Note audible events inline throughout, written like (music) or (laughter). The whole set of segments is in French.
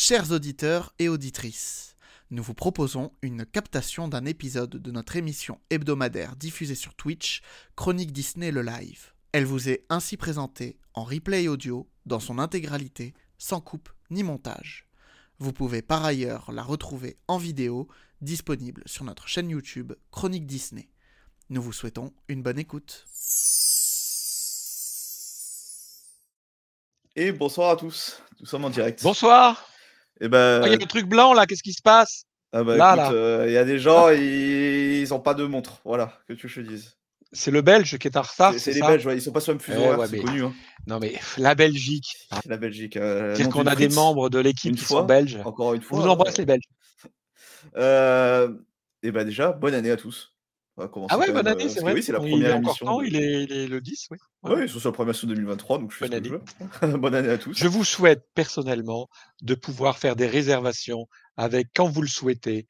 Chers auditeurs et auditrices, nous vous proposons une captation d'un épisode de notre émission hebdomadaire diffusée sur Twitch, Chronique Disney le live. Elle vous est ainsi présentée en replay audio dans son intégralité, sans coupe ni montage. Vous pouvez par ailleurs la retrouver en vidéo, disponible sur notre chaîne YouTube Chronique Disney. Nous vous souhaitons une bonne écoute. Et bonsoir à tous, nous sommes en direct. Bonsoir. Et ben, Ah, Il y a le truc blanc là, qu'est-ce qui se passe? Ah bah, là, écoute, là. euh, il y a des gens, ils, ils ont pas de montre, voilà, que tu je te dise. C'est le Belge qui est en retard. C'est- les ça? Belges, ouais, ils sont pas sur le même fuseau Eh horaire, ouais, c'est connu, hein. Non mais la Belgique. la Belgique. euh, Dire qu'on a des membres de l'équipe qui fois, sont belges. Encore une fois. vous embrasse euh, les Belges. euh, et ben déjà, bonne année à tous. Ah ouais, bonne année, euh, c'est vrai. Oui, c'est la il première est encore émission. temps, de- il, est, il est le 10, oui. Ouais. Ouais, ils sont sur la première émission 2023, donc je Bonne veux. (laughs) bonne année à tous. Je vous souhaite personnellement de pouvoir faire des réservations avec, quand vous le souhaitez,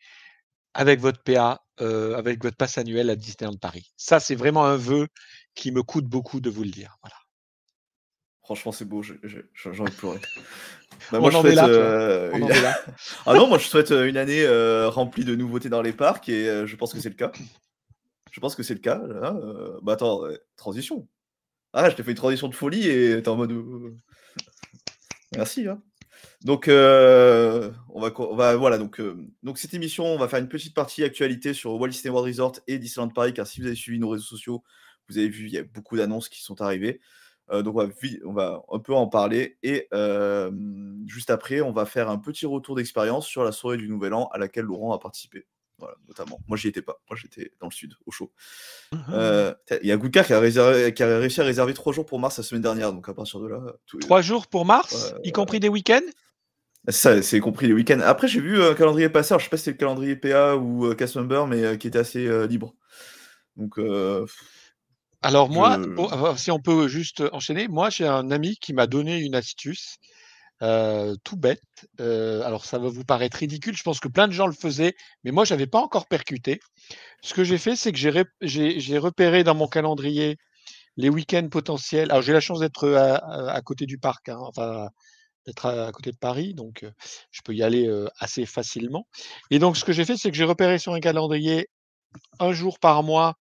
avec votre PA, euh, avec votre passe annuel à Disneyland Paris. Ça, c'est vraiment un vœu qui me coûte beaucoup de vous le dire. Voilà. Franchement, c'est beau, j'ai envie de pleurer. Bah, On moi, je en est souhaite là, euh, On une- en est là. (laughs) Ah non, moi je souhaite une année euh, remplie de nouveautés dans les parcs et euh, je pense que c'est le cas. Je pense que c'est le cas. Là. euh, Bah attends, transition. Ah, je t'ai fait une transition de folie et t'es en mode. Merci. Hein. Donc, on, va. Voilà, donc, cette émission, on va faire une petite partie actualité sur Walt Disney World Resort et Disneyland Paris, car si vous avez suivi nos réseaux sociaux, vous avez vu, il y a beaucoup d'annonces qui sont arrivées. Donc on va, un peu en parler et juste après on va faire un petit retour d'expérience sur la soirée du Nouvel An à laquelle Laurent a participé. Voilà, notamment. Moi j'y étais pas, moi j'étais dans le sud, au chaud. Euh, Il y a Goudka qui, a réservé- qui a réussi à réserver trois jours pour mars la semaine dernière, donc à partir de là, Trois jours pour mars, Ouais, y compris des week-ends? Ça c'est compris les week-ends. Après j'ai vu un calendrier passer, alors je sais pas si c'était le calendrier PA ou euh, Cast Member, mais euh, qui était assez euh, libre. Donc Alors moi, Je- pour- si on peut juste enchaîner, moi j'ai un ami qui m'a donné une astuce euh, tout bête. Alors ça va vous paraître ridicule, je pense que plein de gens le faisaient, mais moi j'avais pas encore percuté. Ce que j'ai fait, c'est que j'ai rep- j'ai j'ai repéré dans mon calendrier les week-ends potentiels. Alors j'ai la chance d'être à, côté du parc, hein, enfin d'être à, côté de Paris, donc je peux y aller assez facilement. Et donc ce que j'ai fait, c'est que j'ai repéré sur un calendrier un jour par mois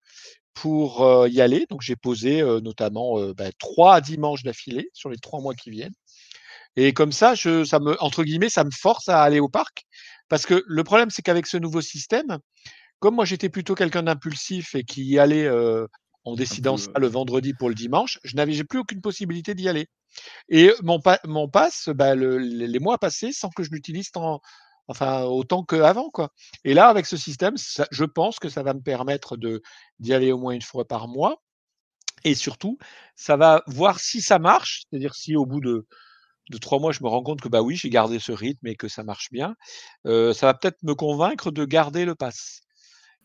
pour y aller. Donc j'ai posé notamment bah, trois dimanches d'affilée sur les trois mois qui viennent. Et comme ça, je, ça me, entre guillemets, ça me force à aller au parc. Parce que le problème, c'est qu'avec ce nouveau système, comme moi j'étais plutôt quelqu'un d'impulsif et qui y allait euh, en décidant peu, ça le vendredi pour le dimanche, je n'avais plus aucune possibilité d'y aller. Et mon, pa- mon pass, bah, le- les les mois passés sans que je l'utilise tant, enfin autant qu'avant, quoi. Et là, avec ce système, ça- je pense que ça va me permettre de d'y aller au moins une fois par mois. Et surtout, ça va voir si ça marche, c'est-à-dire si au bout de, de trois mois, je me rends compte que bah oui, j'ai gardé ce rythme et que ça marche bien, euh, ça va peut-être me convaincre de garder le pass.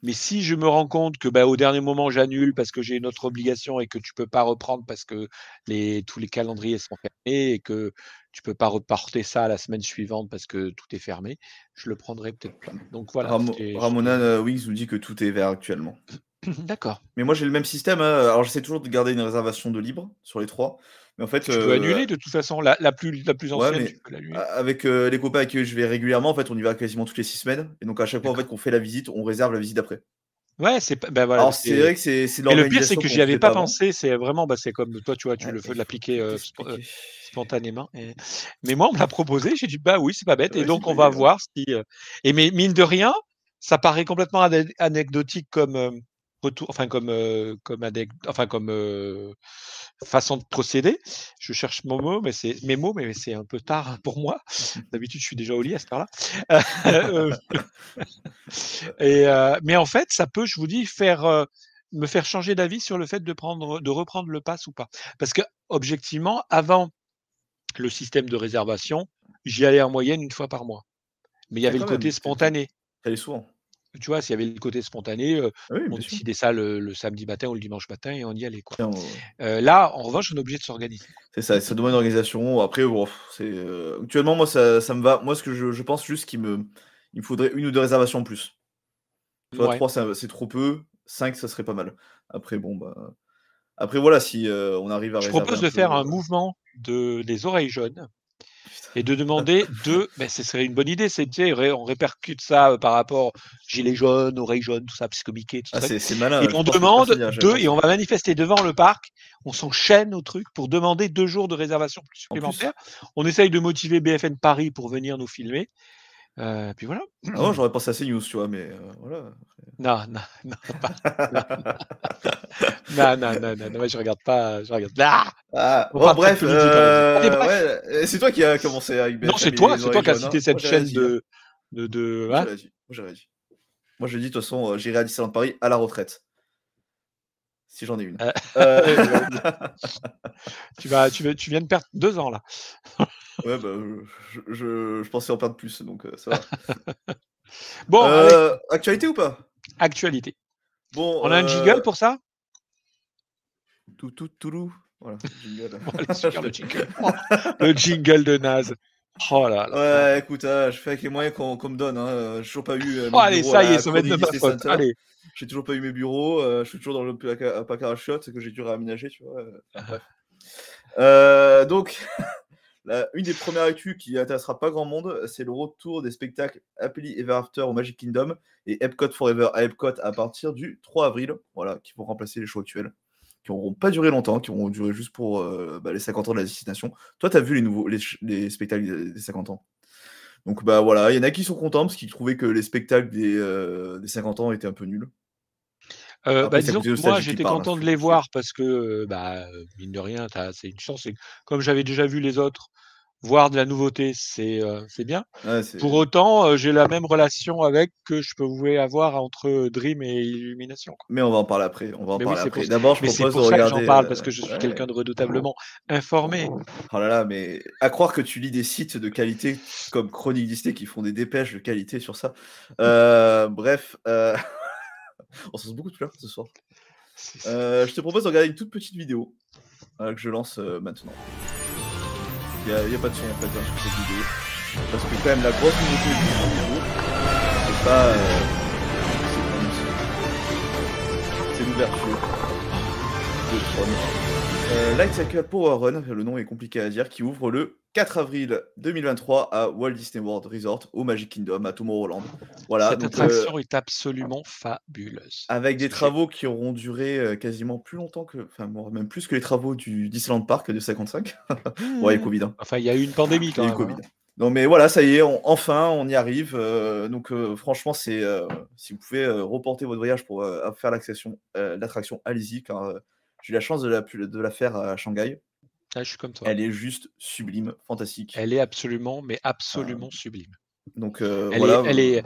Mais si je me rends compte que bah, au dernier moment j'annule parce que j'ai une autre obligation et que tu peux pas reprendre parce que les, tous les calendriers sont fermés et que tu peux pas reporter ça à la semaine suivante parce que tout est fermé, je le prendrai peut-être pas. Donc voilà. C'était- Ramona euh, Wings nous dit que tout est vert actuellement. (clears throat) D'accord. Mais moi j'ai le même système. hein. Alors j'essaie toujours de garder une réservation de libre sur les trois. Mais en fait, Tu peux euh, annuler de toute façon. La, la plus, la plus Ouais, ancienne, tu peux a- avec euh, les copains avec qui je vais régulièrement, en fait, on y va quasiment toutes les six semaines. Et donc à chaque fois en fait qu'on fait la visite, on réserve la visite d'après. Ouais, c'est. Ben voilà, Alors c'est- vrai que c'est Et le pire, c'est que j'y avais pas pensé. C'est vraiment, bah, c'est comme toi, tu vois, tu Ouais, le fais de l'appliquer euh, spontanément. Et- Mais moi, on me l'a proposé. J'ai dit, bah oui, c'est pas bête. Et Ouais, donc, on va évident. voir si. Et mais mine de rien, ça paraît complètement ane- anecdotique comme retour, enfin comme euh, comme enfin comme euh, façon de procéder. Je cherche mon mot, mais c'est mes mots, mais c'est un peu tard pour moi. (laughs) D'habitude, je suis déjà au lit à cette heure-là. (laughs) Euh, et mais en fait, ça peut, je vous dis, faire me faire changer d'avis sur le fait de prendre, de reprendre le pass ou pas. Parce que objectivement, avant le système de réservation, j'y allais en moyenne une fois par mois. Mais il y avait le même, côté c'est- spontané. Est souvent. Tu vois, s'il y avait le côté spontané, euh, Ah oui, on sûr. décidait ça le, le samedi matin ou le dimanche matin et on y allait. Quoi. Euh, là, en revanche, on est obligé de s'organiser. C'est ça, ça demande une organisation. Après, bon, c'est actuellement moi ça, ça me va. Moi, ce que je, je pense juste qu'il me, il me faudrait une ou deux réservations en plus. Soit Ouais. trois, c'est trop peu. 5, ça serait pas mal. Après, bon, bah. Après, voilà, si on arrive à Je propose de faire un euh, mouvement de, des oreilles jaunes et de demander deux, ben, ce serait une bonne idée, c'est tu sais, ré- on répercute ça euh, par rapport gilets jaunes, oreilles jaunes, tout ça, psychomiqué, tout Ah, ça. c'est malin. Et je on demande deux, et on va manifester devant le parc. On s'enchaîne au truc pour demander deux jours de réservation plus. supplémentaires. On essaye de motiver BFN Paris pour venir nous filmer. Euh, puis voilà. Ah, j'aurais pensé à CNews, tu vois, mais euh, voilà. Non, non, non, (laughs) pas. Non, non, non, non, non, moi, je regarde pas. Je regarde. Ah Ah, On bon, de bref, euh, Allez, bref. ouais, c'est toi qui as commencé BFM non, c'est toi, c'est toi qui as cité cette Moi, chaîne dit, hein. de, de, de- Moi, hein? j'avais dit. Moi, j'avais dit. Moi, je dis, de toute façon, euh, j'irai à Disneyland Paris à la retraite. Si j'en ai une. (laughs) Tu vas, tu tu viens de perdre deux ans là. Ouais, bah, je, je, je pensais en perdre plus, donc euh, ça va. (laughs) Bon, Euh, actualité ou pas? Actualité. Bon, On a un euh, jingle pour ça? Tout, tout, toulou. Voilà, jingle. Bon, allez, super, le jingle. Oh, le jingle de Naz. Oh là là. Ouais, écoute, euh, je fais avec les moyens qu'on qu'on me donne. Hein. J'ai toujours pas eu. euh, Oh, allez, ça y est, ça va être de ma faute. Allez. J'ai toujours pas eu mes bureaux. euh, je suis toujours dans le placard à chiottes que j'ai dû réaménager, tu vois. (laughs) donc, (laughs) une des premières actus qui intéressera pas grand monde, c'est le retour des spectacles Happily Ever After au Magic Kingdom et Epcot Forever à Epcot à partir du 3 avril. Voilà, qui vont remplacer les shows actuels, qui n'auront pas duré longtemps, qui auront duré juste pour euh, bah, les 50 ans de la destination. Toi, tu as vu les nouveaux les, spectacles des des 50 ans? Donc bah voilà, il y en a qui sont contents parce qu'ils trouvaient que les spectacles des, euh, des 50 ans étaient un peu nuls. Euh, Après, bah, disons que moi, j'étais parle, content hein, de les voir parce que, euh, bah, mine de rien, c'est une chance. Et comme j'avais déjà vu les autres, voir de la nouveauté, c'est euh, bien. Ouais, Pour autant, euh, j'ai la même relation avec que je pouvais avoir entre Dream et Illumination. quoi. Mais on va en parler après. On va en Mais oui, parler c'est après. D'abord, je Mais c'est propose pour de ça que regarder. j'en parle, parce que je suis ouais. quelqu'un de redoutablement informé. Oh là là, mais à croire que tu lis des sites de qualité comme Chronique Disney qui font des dépêches de qualité sur ça. Euh, bref, (laughs) on sort beaucoup de fleurs ce soir. Euh, je te propose de regarder une toute petite vidéo euh, que je lance euh, maintenant. Il n'y a, pas de son en fait hein, sur cette vidéo. Parce que quand même la grosse nouveauté du jour, c'est pas... c'est- c'est l'ouverture de Tron. Euh, Light Cycle Power Run, le nom est compliqué à dire, qui ouvre le 4 avril 2023 à Walt Disney World Resort au Magic Kingdom à Tomorrowland. Voilà, Cette donc, euh, attraction est absolument fabuleuse. avec des travaux qui auront duré euh, quasiment plus longtemps que, enfin même plus que les travaux du Disneyland Park de 55. ouais, Covid. hein. Enfin, il y a eu une pandémie quand même. Covid. hein. Non mais voilà, ça y est, on- enfin on y arrive. euh, donc euh, franchement, c'est euh, si vous pouvez reporter votre voyage pour faire l'attraction, allez-y, car j'ai eu la chance de la, pu- de la faire à Shanghai. Ah, je suis comme toi. Elle est juste sublime, fantastique. Elle est absolument, mais absolument sublime. Donc euh, Elle, voilà. est, elle, est,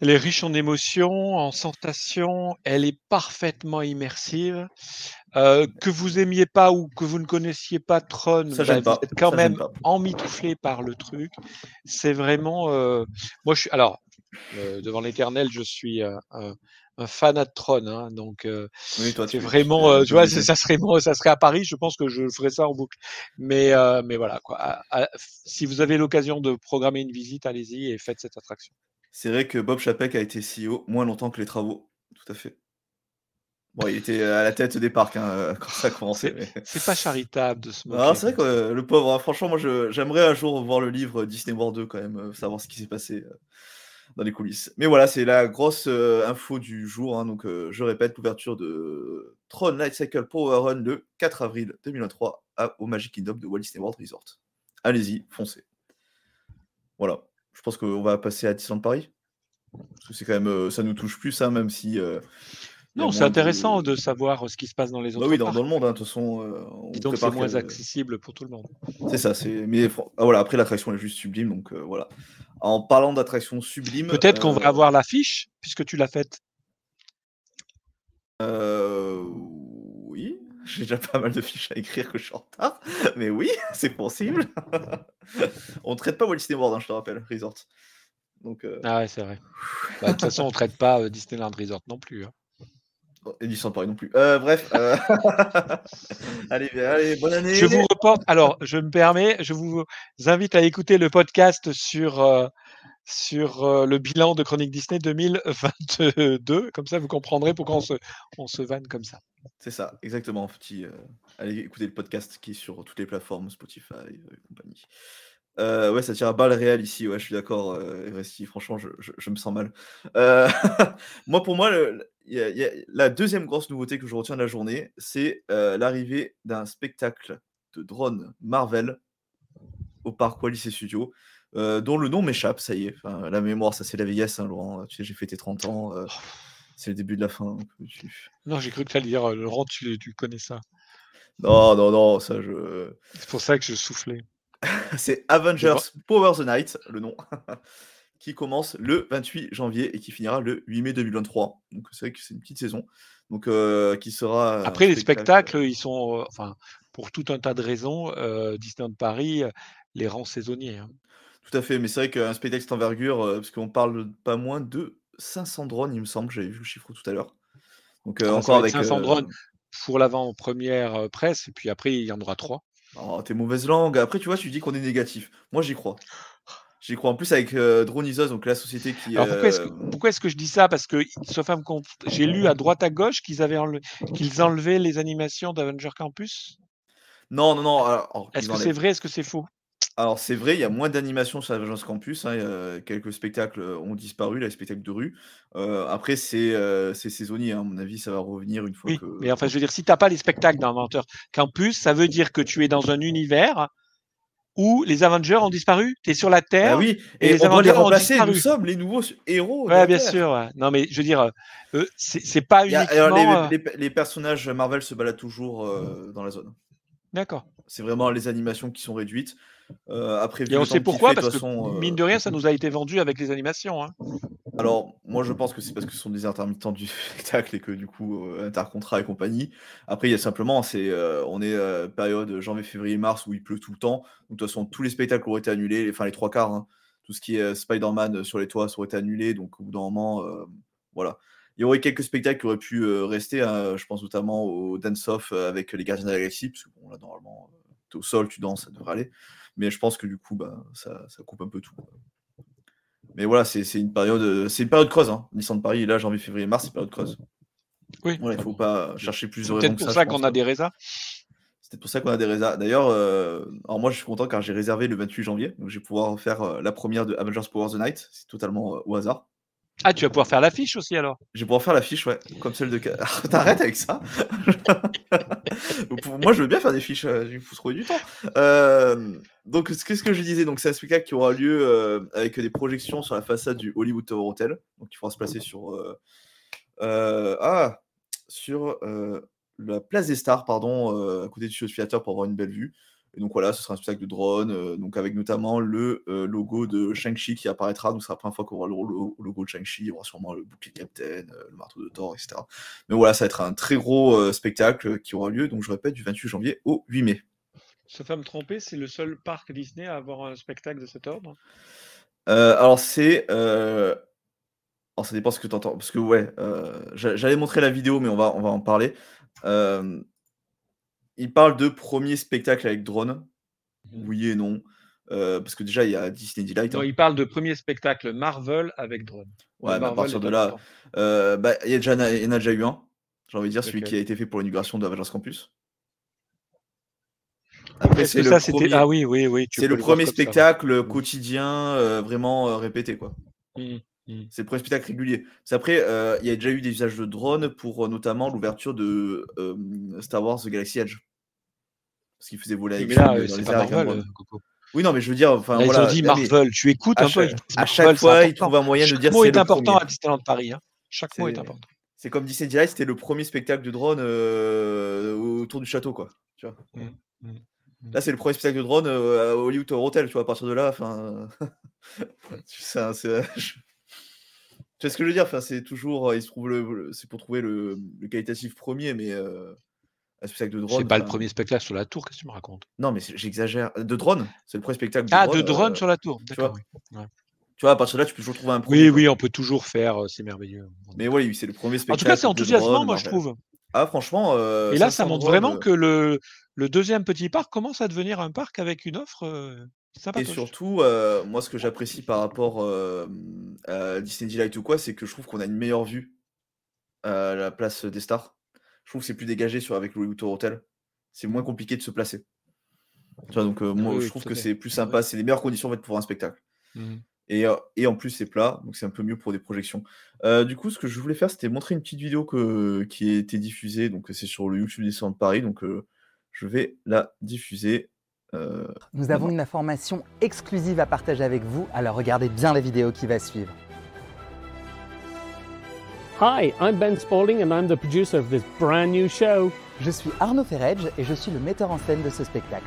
elle est riche en émotions, en sensations, elle est parfaitement immersive. Euh, que vous aimiez pas ou que vous ne connaissiez pas Tron, Ça bah, vous pas, êtes quand ça même emmitouflé par le truc. C'est vraiment. euh, Moi, je suis. Alors, euh, devant l'éternel, je suis euh, un, un fanat de Tron. hein, donc, euh, Oui, toi, c'est vraiment. tu- euh, tu vois, c'est- ça serait, ça serait à Paris. Je pense que je ferais ça en boucle. Mais, euh, mais voilà, quoi. À- à- si vous avez l'occasion de programmer une visite, allez-y et faites cette attraction. C'est vrai que Bob Chapek a été CEO moins longtemps que les travaux. Tout à fait. Bon, il était à la tête des parcs hein, quand ça a commencé. mais- C'est pas charitable de moquer. Ah, c'est vrai que euh, le pauvre, hein, franchement, moi je- j'aimerais un jour voir le livre Disney World 2 quand même, euh, savoir ce qui s'est passé euh, dans les coulisses. Mais voilà, c'est la grosse euh, info du jour. hein, donc euh, je répète, l'ouverture de Tron Light Cycle Power Run le 4 avril 2023 à- au Magic Kingdom de Walt Disney World Resort. Allez-y, foncez. Voilà. Je pense qu'on va passer à Disneyland Paris. Parce que quand même, euh, ça nous touche plus, hein, même si. Non, c'est intéressant de savoir euh, ce qui se passe dans les Bah autres oui, dans, le monde, hein, de toute façon. euh, on donc c'est moins que- accessible pour tout le monde. c'est ça, c'est. Mais ah, voilà, après l'attraction est juste sublime, donc euh, voilà. En parlant d'attraction sublime. Peut-être qu'on euh, va avoir l'affiche, puisque tu l'as faite. euh, oui, (laughs) j'ai déjà pas mal de fiches à écrire que je suis en retard, mais oui, (laughs) c'est possible. (laughs) on traite pas Walt Disney World, hein, je te rappelle, Resort. Donc, euh, Ah ouais, c'est vrai. Bah, De toute façon, on traite pas euh, Disneyland Resort non plus. hein. Et Disneyland Paris non plus. Euh, bref. euh, (laughs) allez, allez, bonne année. Je vous reporte. Alors, je me permets, je vous invite à écouter le podcast sur, euh, sur le bilan de Chronique Disney 2022. Comme ça, vous comprendrez pourquoi on se, on se vanne comme ça. C'est ça, exactement. Petit, allez écouter le podcast qui est sur toutes les plateformes, Spotify et compagnie. Euh, ouais, ça tire à balles réelles ici. Ouais, je suis d'accord, euh, Franchement, je, je- me sens mal. Euh, (laughs) moi, pour moi, la deuxième grosse nouveauté que je retiens de la journée, c'est euh, l'arrivée d'un spectacle de drone Marvel au parc Wallis et Studio, dont le nom m'échappe, ça y est. la mémoire, ça c'est la vieillesse, hein, Laurent. Tu sais, j'ai fêté 30 ans. Oh. c'est le début de la fin. Non, j'ai cru que tu allais dire, Laurent, tu, tu connais ça. Non, non, non, ça je. C'est pour ça que je soufflais. (laughs) c'est Avengers Power the Night, le nom, (laughs) qui commence le 28 janvier et qui finira le 8 mai 2023. Donc c'est vrai que c'est une petite saison. Donc euh, qui sera. Après les spectacles, ils sont, euh, enfin, pour tout un tas de raisons, euh, Disneyland Paris les rend saisonniers. Hein. Tout à fait, mais c'est vrai qu'un spectacle cette envergure, parce qu'on parle pas moins de 500 drones, il me semble, j'avais vu le chiffre tout à l'heure. Donc ah, encore avec 500 drones pour l'avant-première presse, et puis après il y en aura trois. Oh, t'es mauvaise langue. Après, tu vois, tu dis qu'on est négatif. Moi, j'y crois. J'y crois. En plus, avec euh, donc la société qui. Alors pourquoi est-ce que, euh, que, je dis ça? Parce que, sauf à j'ai lu à droite à gauche qu'ils avaient qu'ils enlevaient les animations d'Avenger Campus? Non, non, non. Est-ce que c'est vrai? Est-ce que c'est faux? Alors c'est vrai, il y a moins d'animations sur l'agence campus, hein, quelques spectacles, ont disparu, les spectacles de rue. après c'est, saisonnier, hein, à mon avis, ça va revenir une fois Oui, mais enfin je veux dire, si tu n'as pas les spectacles d'Inventeur Campus, ça veut dire que tu es dans un univers où les Avengers ont disparu, tu es sur la bah Terre oui et les on doit les remplacer, nous sommes les nouveaux héros Ouais, bien sûr, Non mais je veux dire, c'est pas uniquement, les personnages Marvel se baladent toujours, dans la zone. D'accord. C'est vraiment les animations qui sont réduites. Euh, après, Et on sait pourquoi, parce que euh, mine de rien, ça (laughs) nous a été vendu avec les animations. Hein. Alors, moi, je pense que c'est parce que ce sont des intermittents du (laughs) spectacle et que du coup, euh, intercontrat et compagnie. Après, il y a simplement, c'est, on est période janvier, février, mars où il pleut tout le temps. Donc, de toute façon, tous les spectacles auraient été annulés, enfin les trois quarts. Hein. Tout ce qui est Spider-Man sur les toits aurait été annulé. Donc, au bout d'un moment, voilà. Il y aurait quelques spectacles qui auraient pu rester. Hein. Je pense notamment au Dance Off avec les Gardiens de la Galaxie, parce que bon, là, normalement, tu es au sol, tu danses, ça devrait aller. Mais je pense que du coup, bah, ça, coupe un peu tout. Mais voilà, c'est une période, c'est une période creuse. Hein. de Paris, là, janvier, février, mars, c'est période creuse. Oui. il ne faut pas chercher plus de. C'est pour ça qu'on a des résas. C'est pour ça qu'on a des résas. D'ailleurs, euh, alors moi, je suis content car j'ai réservé le 28 janvier. Donc, je vais pouvoir faire euh, la première de Avengers Power the Night. C'est totalement euh, au hasard. Ah, tu vas pouvoir faire l'affiche aussi alors Je vais pouvoir faire l'affiche, ouais, comme celle de. (laughs) T'arrêtes avec ça (laughs) Moi, je veux bien faire des fiches, euh, il faut trouver du temps. Euh, donc, qu'est-ce que je disais Donc, c'est un spectacle qui aura lieu euh, avec des projections sur la façade du Hollywood Tower Hotel. Donc, il faudra se placer sur. ah Sur la place des stars, pardon, à côté du Theater pour avoir une belle vue. Et donc voilà, ce sera un spectacle de drone, euh, donc avec notamment le euh, logo de Shang-Chi qui apparaîtra. Donc, ce sera la première fois qu'on aura le, logo de Shang-Chi. Il y aura sûrement le bouclier Captain, euh, le marteau de Thor, etc. Mais voilà, ça va être un très gros spectacle qui aura lieu, donc je répète, du 28 janvier au 8 mai. Sauf à me tromper, c'est le seul parc Disney à avoir un spectacle de cet ordre? Alors, c'est. Alors, ça dépend ce que tu entends. Parce que, ouais, j'allais montrer la vidéo, mais on va, on va en parler. Il parle de premier spectacle avec drone. Mmh. Oui et non. Euh, parce que déjà, il y a Disney Delight. Non, hein. il parle de premier spectacle Marvel avec drone. Ouais, à partir de là, euh, bah, il, y, en a déjà eu un. J'ai envie de dire, celui qui a été fait pour l'inauguration de Avengers Campus. Après, c'est le, premier... Ah oui, oui, oui. C'est le premier spectacle mmh. quotidien, euh, vraiment répété, quoi. Mmh, c'est le premier spectacle régulier. Après, il y a déjà eu des usages de drones pour notamment l'ouverture de Star Wars The Galaxy Edge parce qu'il faisait voler avec là, les Marvel, euh, Oui, non, mais je veux dire, enfin voilà. Ils ont dit Marvel, tu écoutes un peu. À chaque fois, ils trouvent un moyen de dire. Chaque mot est, important à Disneyland Paris. Hein. Chaque mot est important. C'est comme Disney Direct, c'était le premier spectacle de drone euh, autour du château, quoi. Tu vois. Mmh, mmh, mmh. Là, c'est le premier spectacle de drone euh, au Hollywood Hotel, tu vois, à partir de là, enfin. (laughs) c'est. (laughs) Tu vois ce que je veux dire enfin, C'est toujours. Il se trouve le... C'est pour trouver le... le, qualitatif premier, mais spectacle de drone. C'est pas le premier spectacle sur la tour, qu'est-ce que tu me racontes? Non, mais j'exagère. De drone C'est le premier spectacle de ah, drone. Ah, de drone euh, sur la tour, d'accord. Tu, vois, à partir de là, tu peux toujours trouver un Oui, oui, on peut toujours faire, euh, c'est merveilleux. Mais oui, c'est le premier spectacle. En tout cas, c'est enthousiasmant, moi, je trouve. Ah, franchement. Euh, Et là, ça montre vraiment que le, le deuxième petit parc commence à devenir un parc avec une offre. Et surtout, moi, ce que j'apprécie par rapport à Disney Delight ou quoi, c'est que je trouve qu'on a une meilleure vue à la place des stars. Je trouve que c'est plus dégagé sur, avec le Hollywood Hotel. C'est moins compliqué de se placer. Tu vois, donc euh, moi, Oui, je trouve que c'est plus sympa, c'est les meilleures conditions en fait, pour un spectacle. Mmh. Et, euh, et en plus, c'est plat, donc c'est un peu mieux pour des projections. Euh, du coup, ce que je voulais faire, c'était montrer une petite vidéo que, qui a été diffusée. Donc, c'est sur le YouTube des de Paris. Donc, euh, je vais la diffuser. euh, Nous avons une information exclusive à partager avec vous, alors regardez bien la vidéo qui va suivre. Hi, I'm Ben Spalding and I'm the producer of this brand new show. Je suis Arnaud Ferredge et je suis le metteur en scène de ce spectacle.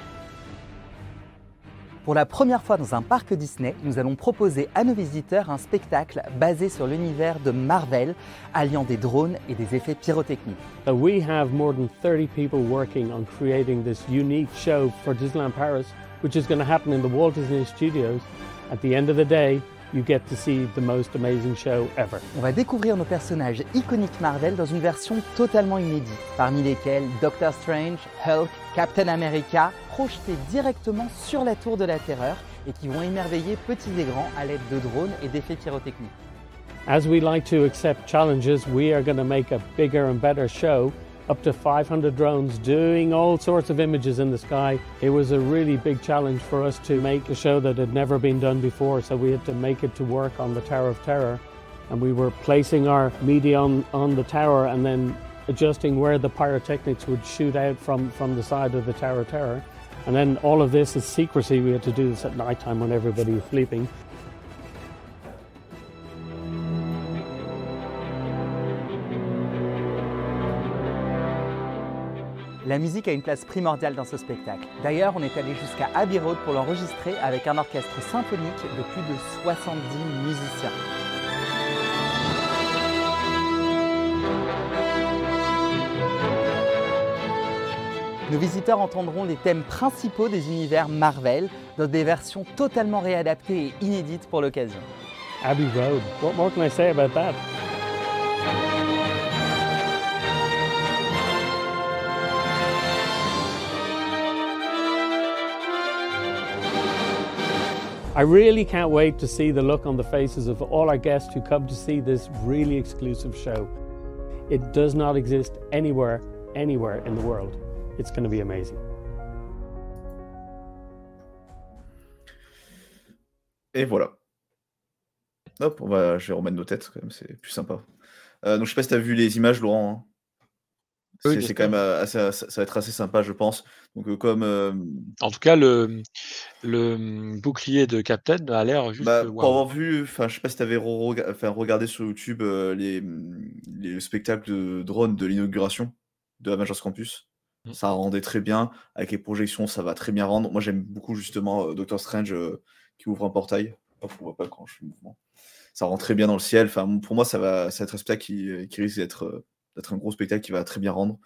Pour la première fois dans un parc Disney, nous allons proposer à nos visiteurs un spectacle basé sur l'univers de Marvel, alliant des drones et des effets pyrotechniques. Uh, we have more than 30 people working on creating this unique show for Disneyland Paris, which is going to happen in the Walt Disney Studios. At the end of the day, you get to see the most amazing show ever. On va découvrir nos personnages iconiques Marvel dans une version totalement inédite, parmi lesquels Doctor Strange, Hulk, Captain America, projetés directement sur la tour de la terreur et qui vont émerveiller petits et grands à l'aide de drones et d'effets pyrotechniques. As we like to accept challenges, we are going to make a bigger and better show. Up to 500 drones doing all sorts of images in the sky. It was a really big challenge for us to make a show that had never been done before, so we had to make it to work on the Tower of Terror. And we were placing our media on, on the tower and then adjusting where the pyrotechnics would shoot out from, from the side of the Tower of Terror. And then all of this is secrecy. We had to do this at night time when everybody was sleeping. La musique a une place primordiale dans ce spectacle. D'ailleurs, on est allé jusqu'à Abbey Road pour l'enregistrer avec un orchestre symphonique de plus de 70 musiciens. Nos visiteurs entendront les thèmes principaux des univers Marvel dans des versions totalement réadaptées et inédites pour l'occasion. Abbey Road. What more can I say about that? I really can't wait to see the look on the faces of all our guests who come to see this really exclusive show. It does not exist anywhere, anywhere in the world. It's going to be amazing. Et voilà. Hop, on va, je vais remettre nos têtes quand même, c'est plus sympa. Euh, donc je sais pas si tu as vu les images, Laurent. hein. Oui, C'est quand même euh, assez, ça, va être assez sympa, je pense. Donc euh, comme euh, En tout cas, le, le mmh, bouclier de Captain a l'air juste bah, euh, pour avoir vu, enfin je sais pas si tu avais enfin, regardé sur YouTube euh, les, les spectacles de drone de l'inauguration de Avengers Campus. Mm. Ça rendait très bien avec les projections, ça va très bien rendre. Moi j'aime beaucoup justement euh, Doctor Strange euh, qui ouvre un portail. On voit pas quand je fais le mouvement. Ça rend très bien dans le ciel. Enfin, pour moi, ça va, ça va être un spectacle qui, qui risque d'être euh, d'être un gros spectacle qui va très bien rendre.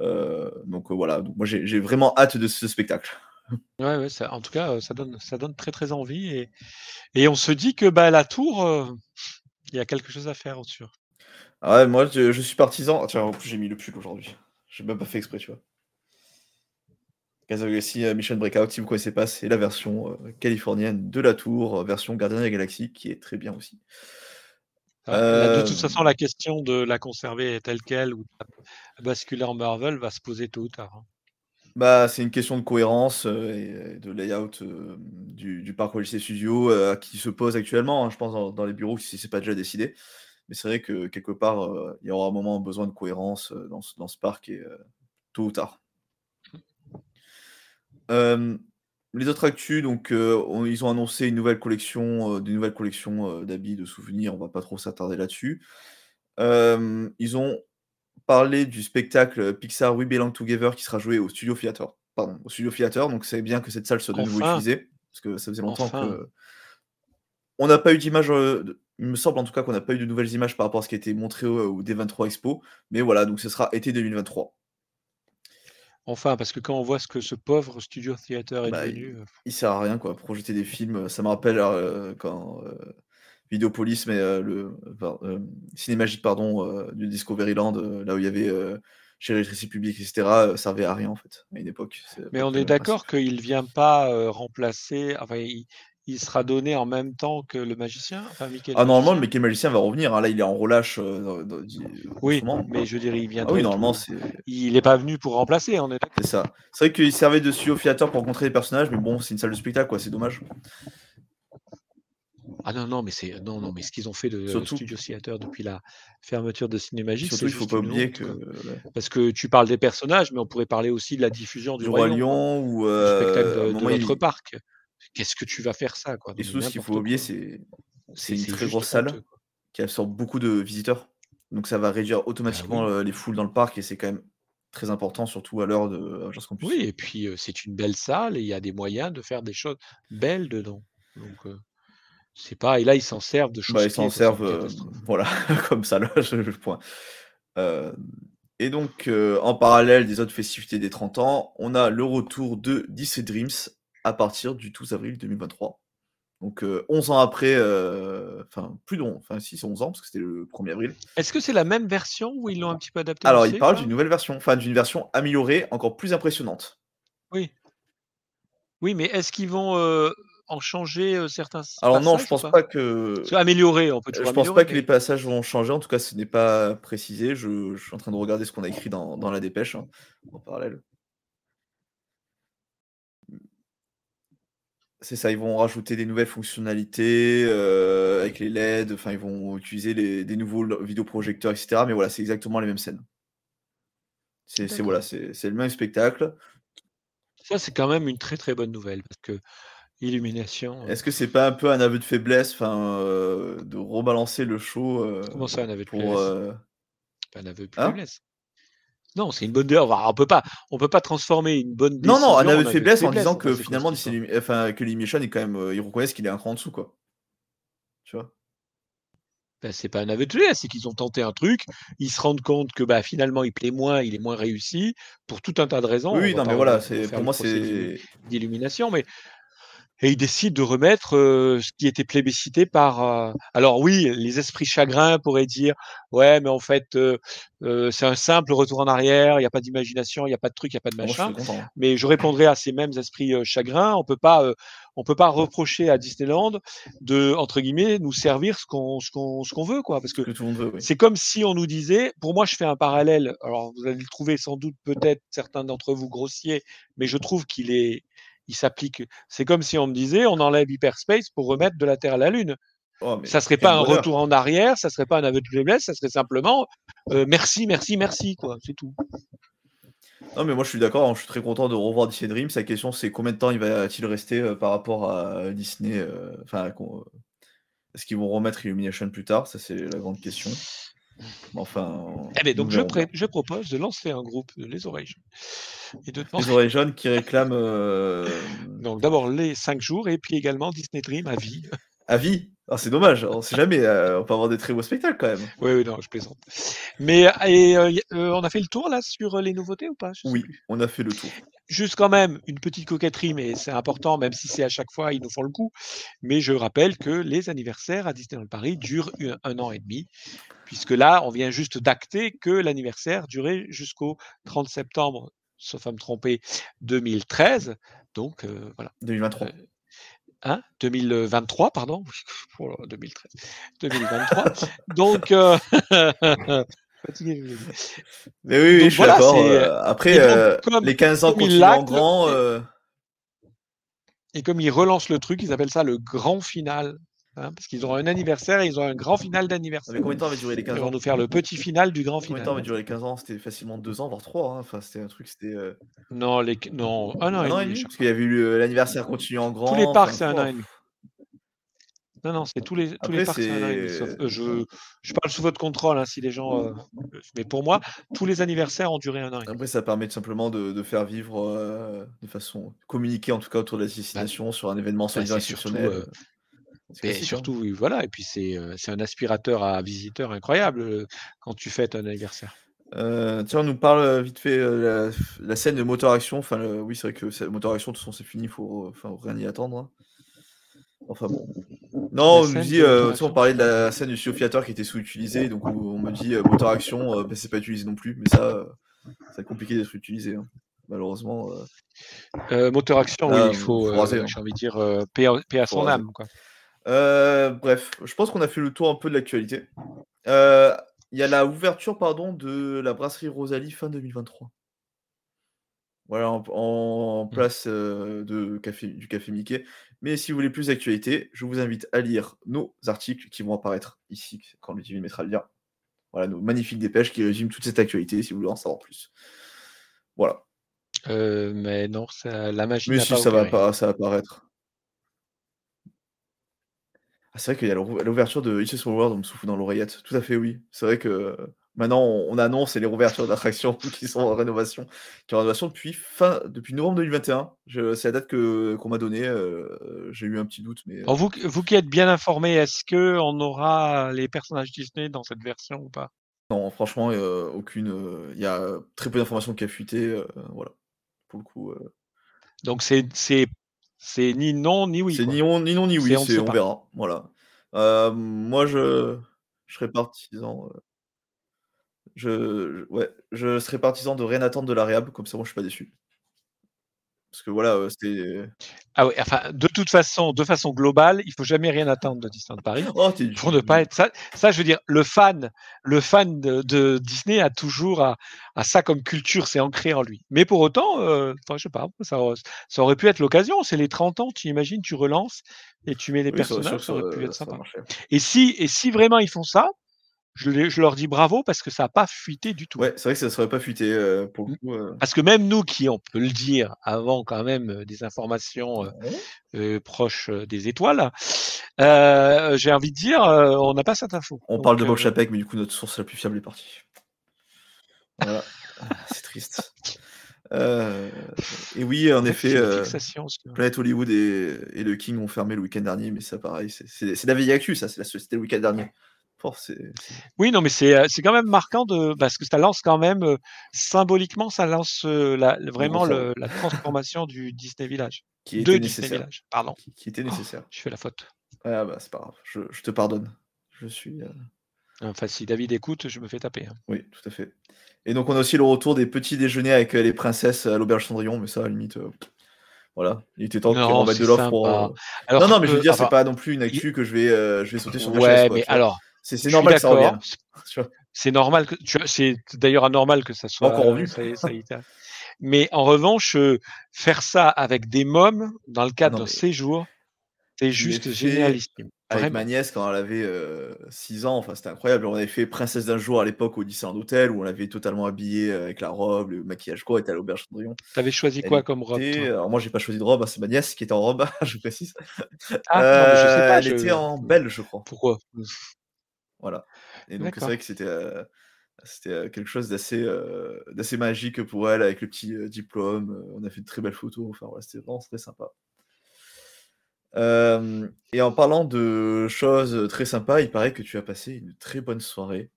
Euh, donc euh, voilà, donc moi j'ai vraiment hâte de ce spectacle. (laughs) Ouais, ouais, ça, en tout cas, euh, ça donne, ça donne très très envie et, et on se dit que bah, la tour, euh, il y a quelque chose à faire au-dessus. Ah ouais, moi je, je suis partisan. Ah, tiens, en plus j'ai mis le pull aujourd'hui. J'ai même pas fait exprès, tu vois. Galaxy Mission Breakout, si vous connaissez pas, c'est la version californienne de la tour, version Gardien de la Galaxie, qui est très bien aussi. Là, de toute Euh, façon, la question de la conserver telle qu'elle ou de la basculer en Marvel va se poser tôt ou tard. hein. Bah, c'est une question de cohérence euh, et de layout euh, du, du parc Disney Studio euh, qui se pose actuellement, hein, je pense, dans, dans les bureaux, si c'est pas déjà décidé. Mais c'est vrai que quelque part, euh, il y aura un moment besoin de cohérence euh, dans, ce, dans ce parc et euh, tôt ou tard. Les autres actus, donc, euh, on- ils ont annoncé une nouvelle collection, euh, des nouvelles collections euh, d'habits, de souvenirs. On va pas trop s'attarder là-dessus. Euh, ils ont parlé du spectacle Pixar We Belong Together qui sera joué au Studio Theater. Pardon, au Studio Theater. Donc c'est bien que cette salle soit de nouveau Enfin. utilisée parce que ça faisait longtemps Enfin. que on n'a pas eu d'image. il me semble en tout cas qu'on n'a pas eu de nouvelles images par rapport à ce qui a été montré au, au D23 Expo. Mais voilà, donc ce sera été 2023. Enfin, parce que quand on voit ce que ce pauvre Studio Theater est Bah, devenu, euh, Il sert à rien quoi, projeter des films. Ça me rappelle euh, quand euh, Vidéopolis, mais euh, le enfin, euh, Cinémagique, pardon, euh, du Discoveryland, euh, là où il y avait euh, Chérie Récit Public, etc., euh, servait à rien en fait, à une époque. C'est à Mais on près est le même d'accord qu'il ne vient pas euh, remplacer, enfin, il il sera donné en même temps que le magicien enfin, Mickey Ah, le normalement, le magicien Mickey Magicien va revenir. hein. Là, il est en relâche euh, dans- dans- Oui, mais je dire, il Ah viendrait oui, normalement, c'est Il n'est pas venu pour remplacer, on est d'accord c'est ça. C'est vrai qu'il servait de studio theater pour rencontrer les personnages, mais bon, c'est une salle de spectacle, quoi. C'est dommage. Ah non, non, mais c'est non, non, mais ce qu'ils ont fait de Surtout- Studio Theater depuis la fermeture de Cinémagique, Surtout, il faut pas oublier que ouais, Parce que tu parles des personnages, mais on pourrait parler aussi de la diffusion du, du Roi Roi Lion, Lion ou du spectacle euh, de, notre il- parc. Qu'est-ce que tu vas faire ça, quoi? Et ce qu'il faut oublier, c'est une très grosse salle honteux, qui absorbe beaucoup de visiteurs. Donc ça va réduire automatiquement Bah oui. euh, les foules dans le parc et c'est quand même très important, surtout à l'heure de Agence Campus. Oui, et puis euh, c'est une belle salle et il y a des moyens de faire des choses belles dedans. Donc euh, c'est pas. Et là, ils s'en servent de choses Bah, ils s'en servent, euh, voilà, (laughs) comme ça, là, je, point. Et donc, en parallèle des autres festivités des 30 ans, on a le retour de Disney Dreams à partir du 12 avril 2023. Donc, euh, 11 ans après, euh, enfin, plus de 11, enfin, si, c'est 11 ans, parce que c'était le 1er avril. Est-ce que c'est la même version ou ils l'ont un petit peu adapté Alors, il parle d'une nouvelle version, enfin, d'une version améliorée, encore plus impressionnante. Oui. Oui, mais est-ce qu'ils vont euh, en changer euh, certains Alors, non, je pense pas? pas que. Améliorer, on peut Je pense pas que les passages vont changer, en tout cas ce n'est pas précisé. Je, je suis en train de regarder ce qu'on a écrit dans, dans la dépêche hein, en parallèle. C'est ça, ils vont rajouter des nouvelles fonctionnalités euh, avec les LED, enfin ils vont utiliser les- des nouveaux vidéoprojecteurs, etc. Mais voilà, c'est exactement les mêmes scènes. C'est voilà, c'est c'est le même spectacle. Ça, c'est quand même une très très bonne nouvelle parce que illumination. euh, Est-ce que c'est pas un peu un aveu de faiblesse, enfin, euh, de rebalancer le show euh, Comment ça, un aveu de pour faiblesse? euh, pas un aveu de Hein? faiblesse. Non, c'est une bonne. enfin, on peut pas, on peut pas transformer une bonne Non, non, un décision en aveu de faiblesse en disant que finalement, enfin, que est quand même. euh, ils reconnaissent qu'il est un cran en dessous, quoi. Tu vois? Ben, c'est pas un aveu de faiblesse, c'est qu'ils ont tenté un truc, ils se rendent compte que bah, finalement il plaît moins, il est moins réussi, pour tout un tas de raisons. Oui, non, mais voilà, pour moi, c'est. d'illumination, mais et ils décident de remettre euh, ce qui était plébiscité par. euh, Alors oui, les esprits chagrins pourraient dire ouais, mais en fait euh, euh, c'est un simple retour en arrière, il n'y a pas d'imagination, il n'y a pas de truc, il n'y a pas de je machin. hein. mais je répondrai à ces mêmes esprits chagrins. On peut pas, euh, on peut pas reprocher à Disneyland de entre guillemets nous servir ce qu'on ce qu'on ce qu'on veut quoi, parce que oui. c'est comme si on nous disait. Pour moi, je fais un parallèle. Alors vous allez le trouver sans doute peut-être certains d'entre vous grossier, mais je trouve qu'il est il s'applique. C'est comme si on me disait on enlève hyperspace pour remettre de la Terre à la Lune. Oh, Ça serait pas un bonheur. retour en arrière, ça serait pas un aveu de faiblesse, ça serait simplement euh, merci, merci, merci quoi. C'est tout. Non, mais moi, je suis d'accord, hein, je suis très content de revoir Disney Dreams. La question, c'est combien de temps il va-t-il rester euh, par rapport à Disney euh, Enfin, qu'on- euh, est-ce qu'ils vont remettre Illumination plus tard? Ça, c'est la grande question. Enfin. Eh ben, donc je, propose de lancer un groupe de les oreilles jaunes et de Les oreilles jaunes qui réclament. euh, (laughs) donc d'abord les cinq jours et puis également Disney Dream à vie. À vie Ah, C'est dommage, on sait jamais, euh, on peut avoir des très beaux spectacles quand même. Oui, oui, non, je plaisante. Mais et, euh, euh, on a fait le tour là sur les nouveautés ou pas? Oui, plus. on a fait le tour. Juste quand même une petite coquetterie, mais c'est important, même si c'est à chaque fois ils nous font le coup. Mais je rappelle que les anniversaires à Disneyland Paris durent un, un an et demi, puisque là on vient juste d'acter que l'anniversaire durait jusqu'au 30 septembre, sauf à me tromper, 2013. Donc euh, voilà. 2023. Hein 2023, pardon? (laughs) Oh là, 2013. 2023. Donc, euh, (laughs) fatigué, je. Mais oui, oui, Donc je suis voilà, d'accord. euh, après, euh, comme- les 15 ans continuent en grand. euh, Et comme ils relancent le truc, ils appellent ça le grand final. Hein, parce qu'ils ont un anniversaire et ils ont un grand final d'anniversaire. Mais combien de temps va durer les 15 Ils ans vont nous faire le petit final du grand Combien de temps va final. durer les 15 ans? C'était facilement 2 ans, voire 3. Hein. Enfin, c'était un truc, c'était. euh, Non, les... non, un an un et an et demi. Parce qu'il y avait eu le- l'anniversaire continue en grand. Tous les parcs, c'est un an et demi. Non, non, c'est tous les, tous les parcs, un an et demi. c'est- sauf- euh, je, je parle sous votre contrôle, hein, si les gens. euh, mais pour moi, tous les anniversaires ont duré un an et demi. Après, ça permet tout simplement de, de faire vivre euh, de façon. communiquer en tout cas autour de la destination sur un événement Bah, solidaire c'est surtout, hein. voilà. Et puis, c'est un aspirateur à visiteurs incroyable quand tu fêtes un anniversaire. Euh, tiens, on nous parle vite fait euh, la, la scène de moteur action. Enfin, le- oui, c'est vrai que moteur action, de toute façon, c'est fini, faut enfin, rien y attendre. hein. Enfin bon. Non, La on nous dit, euh, on parlait de la scène du theater qui était sous-utilisée, donc on, me dit moteur action, bah, c'est pas utilisé non plus, mais ça, c'est compliqué d'être utilisé. hein. malheureusement. euh, Euh, moteur action, oui, il faut, faut euh, raser, j'ai envie de dire, paix à, paix à Faut son raser. âme. Quoi. Euh, bref, je pense qu'on a fait le tour un peu de l'actualité. Euh, Il y a la ouverture pardon, de la brasserie Rosalie fin 2023. Voilà, en, en place euh, de café, du Café Mickey. Mais si vous voulez plus d'actualité, je vous invite à lire nos articles qui vont apparaître ici quand le TV mettra le lien. Voilà, nos magnifiques dépêches qui résument toute cette actualité si vous voulez en savoir plus. Voilà. Mais non, ça, la magie Mais si, pas ça va, opéré. pas, ça va apparaître. Ah, c'est vrai qu'il y a l'ou- l'ouverture de It's World, on me souffle dans l'oreillette. Tout à fait, oui. C'est vrai que euh, maintenant, on, on annonce les réouvertures d'attractions (laughs) qui sont en rénovation, qui sont en rénovation depuis, fin, depuis novembre 2021. Je- C'est la date qu'on m'a donnée. euh, J'ai eu un petit doute, mais. Alors, vous, vous qui êtes bien informé, est-ce que on aura les personnages Disney dans cette version ou pas? Non, franchement, euh, aucune. euh, Il y a très peu d'informations qui a fuité. voilà. Pour le coup. Donc c'est c'est ni non ni oui. c'est ni, on- ni non ni oui, C'est on verra. Voilà. Euh, moi, je, je serais partisan. euh, je, je- ouais, je serais partisan de rien attendre de la réhab, comme ça, moi, je suis pas déçu. Parce que voilà, c'était. Ah oui, enfin de toute façon, de façon globale, il faut jamais rien attendre de Disneyland Paris. (laughs) Oh, pour ne pas être ça. Ça, je veux dire, le fan, le fan de, de Disney a toujours à, à ça comme culture, c'est ancré en lui. Mais pour autant, euh, enfin, je sais pas, ça, aurait- ça aurait pu être l'occasion. C'est les 30 ans, tu imagines, tu relances et tu mets les Oui, ça, personnages, que ça aurait pu ça- être ça sympa. Et si, et si vraiment ils font ça, je, leur dis bravo parce que ça n'a pas fuité du tout. Ouais, c'est vrai que ça serait pas fuité euh, pour le coup. euh. Parce que même nous qui, on peut le dire, avons quand même euh, des informations euh, proches des étoiles, j'ai envie de dire, on n'a pas cette info. On Donc, parle de Bob Chapek, mais du coup, notre source la plus fiable est partie. Voilà. Ah, c'est triste. (laughs) Euh, et oui, en effet, euh, Planète Hollywood et, et le King ont fermé le week-end dernier, mais ça, pareil, c'est la veille actu, ça, c'est la- c'était le week-end dernier. Oh, Oui, non, mais c'est euh, c'est quand même marquant de parce que ça lance quand même euh, symboliquement, ça lance euh, la, vraiment le- la transformation du Disney Village, (laughs) qui de Disney. Village. Pardon, Qui, qui était nécessaire. je fais la faute. Ah bah, c'est pas grave, je, je te pardonne. Je suis. euh, Enfin, si David écoute, je me fais taper. hein. Oui, tout à fait. Et donc, on a aussi le retour des petits déjeuners avec les princesses à l'auberge Cendrillon, mais ça, à la limite. euh, Voilà, il était temps qu'ils remettent de l'offre pour. non, non, mais je veux dire, c'est pas non plus une actu que je vais, euh, je vais sauter sur ma ouais, chaise. quoi, mais alors, C'est normal que ça d'accord. revienne. (laughs) tu vois. C'est normal que tu c'est d'ailleurs anormal que ça soit Encore ça, ça été- (laughs) Mais en revanche, euh, faire ça avec des mômes dans le cadre non, d'un mais séjour, c'est juste génialissime. Avec Vraiment. ma nièce, quand elle avait 6 ans, enfin, c'était incroyable. On avait fait Princesse d'un jour à l'époque au Disneyland Hotel, où on l'avait totalement habillée euh, avec la robe, le maquillage quoi, était à l'auberge Cendrillon. T'avais choisi Elle quoi comme robe Alors moi, j'ai pas choisi de robe, hein, c'est ma nièce qui était en robe, (laughs) je précise. Ah non, mais je sais Euh, pas. elle je- était en belle, je crois. Pourquoi? Voilà. Et donc, c'est vrai que c'était euh, c'était euh, quelque chose d'assez euh, d'assez magique pour elle, avec le petit euh, diplôme. on a fait de très belles photos. Enfin, voilà, c'était vraiment très sympa. Euh, et en parlant de choses très sympas, il paraît que tu as passé une très bonne soirée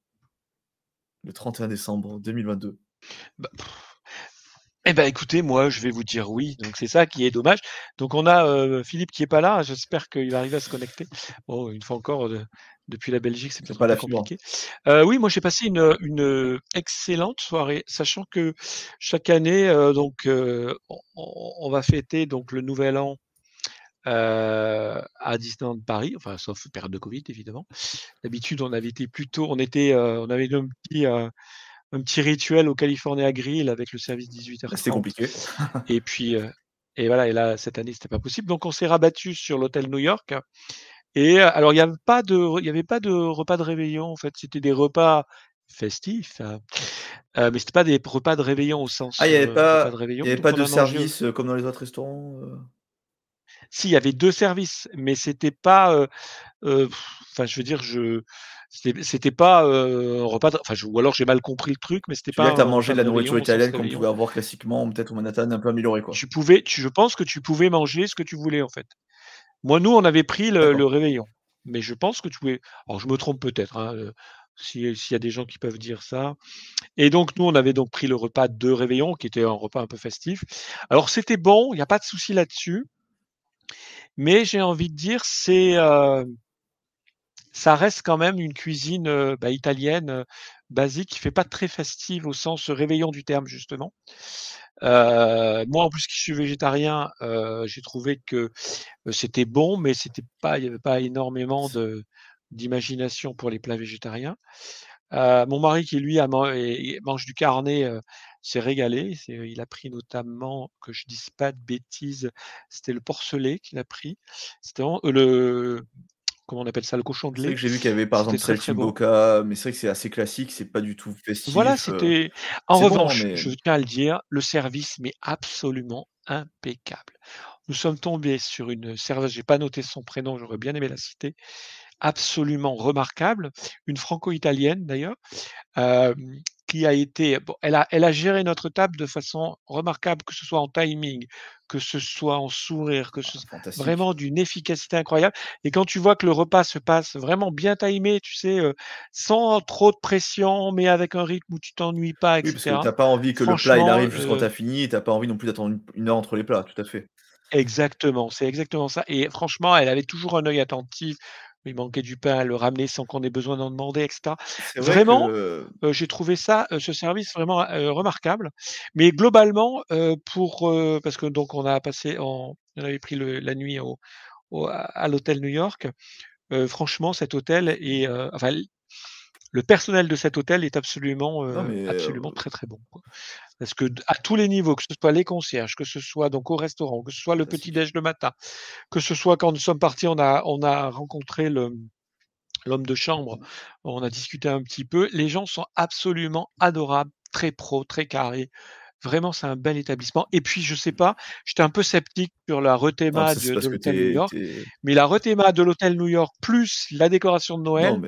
le 31 décembre 2022. Bah. Eh ben écoutez, moi je vais vous dire oui. Donc c'est ça qui est dommage. Donc on a euh, Philippe qui est pas là. J'espère qu'il va arriver à se connecter. Bon, une fois encore, depuis la Belgique, c'est peut-être pas la compliqué. Euh, oui, moi j'ai passé une, une excellente soirée, sachant que chaque année, euh, donc euh, on, on va fêter donc le Nouvel An euh, à Disneyland Paris, enfin sauf période de Covid évidemment. D'habitude, on avait été plutôt, on était, euh, on avait un petit, euh, un petit rituel au California Grill avec le service 18h30. C'était compliqué. Et puis, euh, et voilà, et là, cette année, c'était pas possible. Donc, on s'est rabattu sur l'hôtel New York. Et alors, il n'y avait pas de, il y avait pas de repas de réveillon. En fait, c'était des repas festifs, hein. Euh, mais c'était pas des repas de réveillon au sens. Ah, il n'y avait pas, de réveillon. il y avait pas de mangé service comme dans les autres restaurants Si, il y avait deux services, mais c'était pas. Enfin, je veux dire, je. C'était pas euh, un repas. de- Enfin, je- ou alors j'ai mal compris le truc, mais c'était pas. tu as mangé de la nourriture sens italienne comme on réveillon. pouvait avoir classiquement, peut-être au Manhattan, un peu amélioré, quoi. Tu pouvais, tu, je pense que tu pouvais manger ce que tu voulais en fait. Moi, nous, on avait pris le, réveillon, mais je pense que tu pouvais. Alors, je me trompe peut-être. Hein, euh, si- S'il y a des gens qui peuvent dire ça. Et donc, nous, on avait donc pris le repas de réveillon, qui était un repas un peu festif. Alors, c'était bon, il n'y a pas de souci là-dessus. Mais j'ai envie de dire, c'est, euh, ça reste quand même une cuisine euh, bah, italienne basique, qui fait pas très festive au sens réveillant du terme justement. Euh, moi, en plus, qui suis végétarien, euh, j'ai trouvé que c'était bon, mais c'était pas, il n'y avait pas énormément d'imagination pour les plats végétariens. Euh, mon mari, qui lui mange du carnet, s'est régalé. Il a pris notamment, que je dise pas de bêtises, c'était le porcelet qu'il a pris. C'était le comment on appelle ça, le cochon de lait. C'est que j'ai vu qu'il y avait par exemple Saltimbocca, mais c'est vrai que c'est assez classique, c'est pas du tout festif. Voilà, euh, c'était. En revanche, je tiens à le dire, le service mais absolument impeccable. Nous sommes tombés sur une serveuse, j'ai pas noté son prénom, j'aurais bien aimé la citer, absolument remarquable, une franco-italienne d'ailleurs, qui a été, bon, elle a, elle a géré notre table de façon remarquable, que ce soit en timing, que ce soit en sourire, que ce ah, soit vraiment d'une efficacité incroyable. Et quand tu vois que le repas se passe vraiment bien timé, tu sais, sans trop de pression, mais avec un rythme où tu t'ennuies pas, etc. Oui, parce que t'as pas envie que le plat il arrive juste quand tu as fini, et t'as pas envie non plus d'attendre une heure entre les plats, tout à fait. Exactement, c'est exactement ça. Et franchement, elle avait toujours un œil attentif il manquait du pain à le ramener sans qu'on ait besoin d'en demander, etc. Vraiment, j'ai trouvé ça, ce service vraiment remarquable. Mais globalement, pour parce que donc on a passé, on, avait pris la nuit au, à l'hôtel New York. franchement, cet hôtel est, enfin, le personnel de cet hôtel est absolument, absolument très très bon. Parce que à tous les niveaux, que ce soit les concierges, que ce soit donc au restaurant, que ce soit le petit déj le matin, que ce soit quand nous sommes partis, on a, on a rencontré le, l'homme de chambre, on a discuté un petit peu. Les gens sont absolument adorables, très pro, très carrés. Vraiment, c'est un bel établissement. Et puis, je sais pas, j'étais un peu sceptique sur la rethéma de, l'hôtel New York, mais la rethéma de l'hôtel New York plus la décoration de Noël,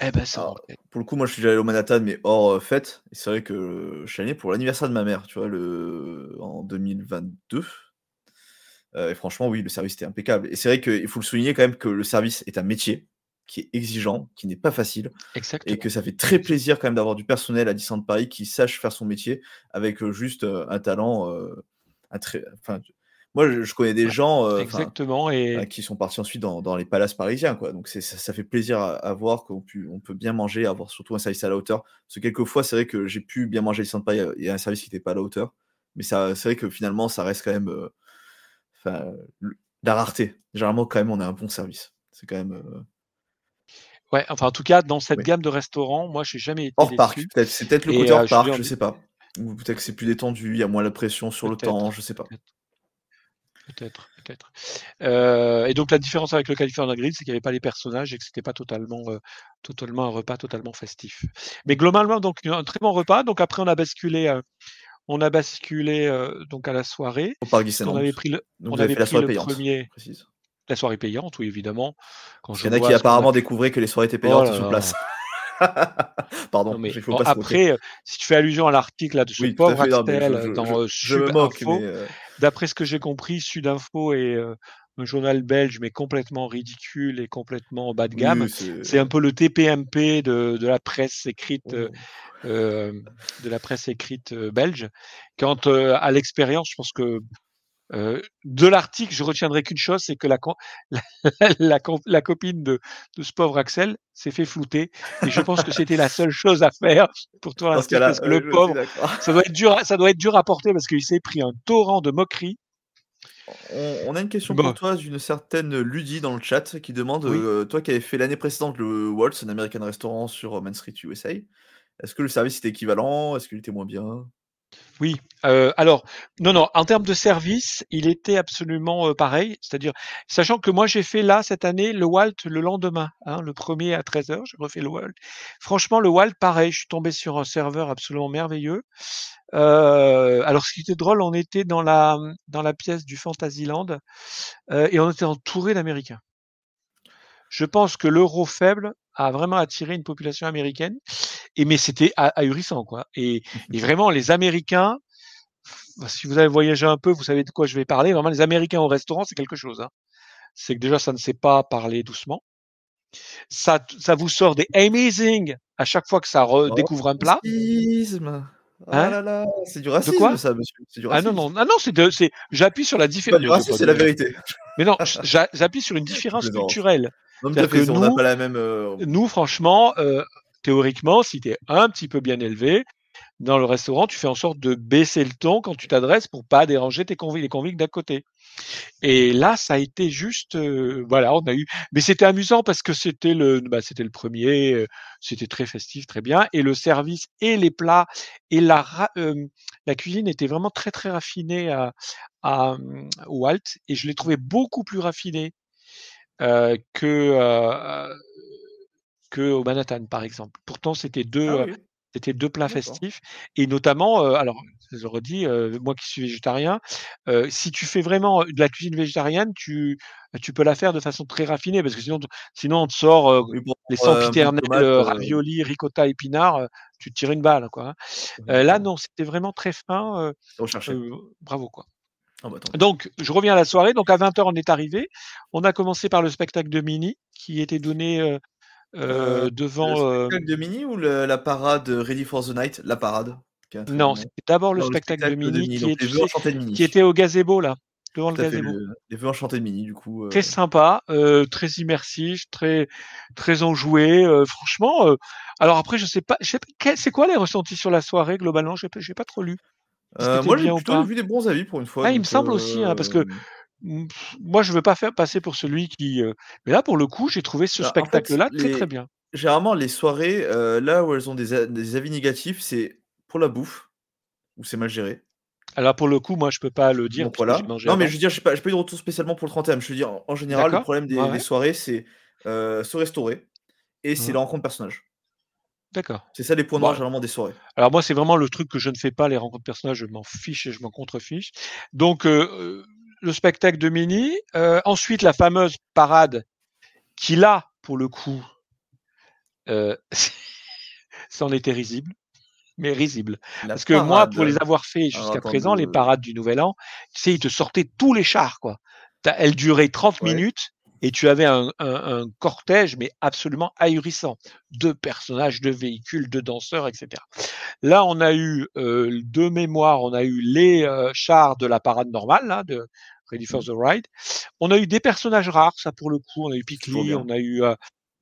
eh ben, ça. pour le coup, moi, je suis allé au Manhattan, mais hors euh, fête. Et c'est vrai que je suis allé pour l'anniversaire de ma mère, tu vois, le... en 2022. Euh, et franchement, oui, le service était impeccable. Et c'est vrai qu'il faut le souligner quand même que le service est un métier qui est exigeant, qui n'est pas facile. Et que ça fait très plaisir quand même d'avoir du personnel à Disneyland Paris qui sache faire son métier avec euh, juste euh, un talent. Euh, très, enfin, moi, je, connais des gens Exactement, et... qui sont partis ensuite dans, les palaces parisiens. Quoi. Donc ça, ça, fait plaisir à, voir qu'on on peut bien manger, avoir surtout un service à la hauteur. Parce que quelquefois, c'est vrai que j'ai pu bien manger à Disneyland Paris, a un service qui n'était pas à la hauteur. Mais c'est vrai que finalement, ça reste quand même la rareté. Généralement, quand même, on a un bon service. C'est quand même. Ouais, enfin en tout cas, dans cette gamme de restaurants, moi j'ai jamais été Hors parc, peut-être. C'est peut-être le côté hors parc, je sais pas. Ou peut-être que c'est plus détendu, il y a moins la pression sur le temps, je sais pas. Peut-être, peut-être. Euh, et donc la différence avec le California Grill, c'est qu'il n'y avait pas les personnages et que c'était pas totalement, euh, totalement un repas totalement festif. Mais globalement, donc un très bon repas. Donc après, on a basculé, euh, on a basculé donc à la soirée. Au parc On avait pris le, on avait pris le premier. Précise la soirée payante, oui, évidemment. Quand Il y en a qui apparemment découvraient que les soirées étaient payantes oh sur place. (laughs) Pardon, mais, faut pas après, euh, si tu fais allusion à l'article de ce pauvre Axel dans Sud Info, d'après ce que j'ai compris, Sud Info est euh, un journal belge, mais complètement ridicule et complètement bas de gamme. c'est un peu le TPMP de, de la presse écrite. Oh. Euh, de la presse écrite belge. Quant à l'expérience, je pense que euh, de l'article, je retiendrai qu'une chose, c'est que la, (laughs) la, la, copine de, de, ce pauvre Axel s'est fait flouter. Et je pense que c'était la seule chose à faire pour toi, parce que le pauvre, ça doit être dur, ça doit être dur à porter parce qu'il s'est pris un torrent de moqueries. On, a une question pour toi d'une certaine Ludie dans le chat qui demande euh, toi qui avais fait l'année précédente le Waltz, un American Restaurant sur Main Street USA, est-ce que le service était équivalent? Est-ce qu'il était moins bien? Oui, euh, alors non, non, en termes de service, il était absolument euh, pareil. C'est-à-dire, sachant que moi j'ai fait là cette année le Walt le lendemain, hein, le premier à 13h, j'ai refait le Walt. Franchement, le Walt, pareil, je suis tombé sur un serveur absolument merveilleux. Euh, alors ce qui était drôle, on était dans la dans la pièce du Fantasyland et on était entouré d'Américains. Je pense que l'euro faible a vraiment attiré une population américaine. Et mais c'était ahurissant, quoi. Et, et, vraiment, les Américains, si vous avez voyagé un peu, vous savez de quoi je vais parler. Vraiment, les Américains au restaurant, c'est quelque chose. Hein. C'est que déjà, ça ne sait pas parler doucement. Ça, ça vous sort des amazing à chaque fois que ça redécouvre oh, un plat. Ah hein? là là, c'est du racisme, quoi? ça, monsieur. Du racisme. Ah non, non, ah non, c'est, c'est, j'appuie sur la différence. C'est la vérité. Mais non, (laughs) j'appuie sur une différence culturelle. Non, que nous, pas la même. Nous, franchement, euh, théoriquement, si tu es un petit peu bien élevé, dans le restaurant, tu fais en sorte de baisser le ton quand tu t'adresses pour pas déranger tes convives, les convives d'à côté. Et là, ça a été juste, euh, voilà, on a eu, mais c'était amusant parce que c'était le, bah, c'était le premier, euh, c'était très festif, très bien, et le service et les plats et la, euh, cuisine était vraiment très très raffinée à, à Walt, et je l'ai trouvé beaucoup plus raffiné que que au Manhattan, par exemple. Pourtant, c'était deux, Ah oui. c'était deux plats festifs et notamment, alors je le redis, moi qui suis végétarien, si tu fais vraiment de la cuisine végétarienne, tu tu peux la faire de façon très raffinée parce que sinon sinon on te sort, Oui, pour les sempiternels, raviolis, ricotta, épinards, tu te tires une balle, quoi, hein. Là non, c'était vraiment très fin, bravo, quoi. Ah bah. Donc je reviens à la soirée, donc à 20:00 on est arrivés. On a commencé par le spectacle de Minnie qui était donné, Euh, le devant, heu spectacle de Mini ou le- la parade Ready for the Night? La parade, non, c'était d'abord le le spectacle de Mini, qui est, était au gazebo là, devant le Tout gazebo. le- les vœux enchantés de Mini, du coup. euh, Très sympa, très immersif, très très enjoué, franchement, alors après je sais pas je sais pas c'est quoi les ressentis sur la soirée globalement? J'ai pas j'ai pas trop lu. Euh, moi, j'ai plutôt vu des bons avis pour une fois. Ah, il me semble aussi, hein, parce que, euh, moi je veux pas faire passer pour celui qui, mais là pour le coup, j'ai trouvé ce bah, en fait, spectacle-là très, très bien. généralement, les soirées, euh, là où elles ont des, avis négatifs, c'est pour la bouffe, où c'est mal géré. Alors pour le coup, moi je peux pas le dire j'ai voilà. Non, mais je veux dire, j'ai pas, j'ai pas eu de retour spécialement pour le 31. Je veux dire, en, en général, le problème des, ouais, des ouais. soirées, c'est euh, se restaurer et c'est Mmh. la rencontre personnages. D'accord. C'est ça les points noirs Bah généralement des soirées. Alors moi, c'est vraiment le truc que je ne fais pas, les rencontres personnages, je m'en fiche et je m'en contrefiche. Donc, le spectacle de Minnie, heu, ensuite la fameuse parade qui là, pour le coup, heu, (laughs) c'en était risible, mais risible. La Parce que moi, pour les avoir fait jusqu'à présent, les de... parades du Nouvel An, tu sais, ils te sortaient tous les chars, quoi. Elles duraient 30 Ouais. minutes et tu avais un un un cortège, mais absolument ahurissant. De personnages, de véhicules, de danseurs et cetera. Là, on a eu, heu, de mémoire, on a eu les, heu, chars de la parade normale, là, de Ready for Mmh. the Ride. On a eu des personnages rares, ça pour le coup, on a eu Pikli, bien. on a eu, heu,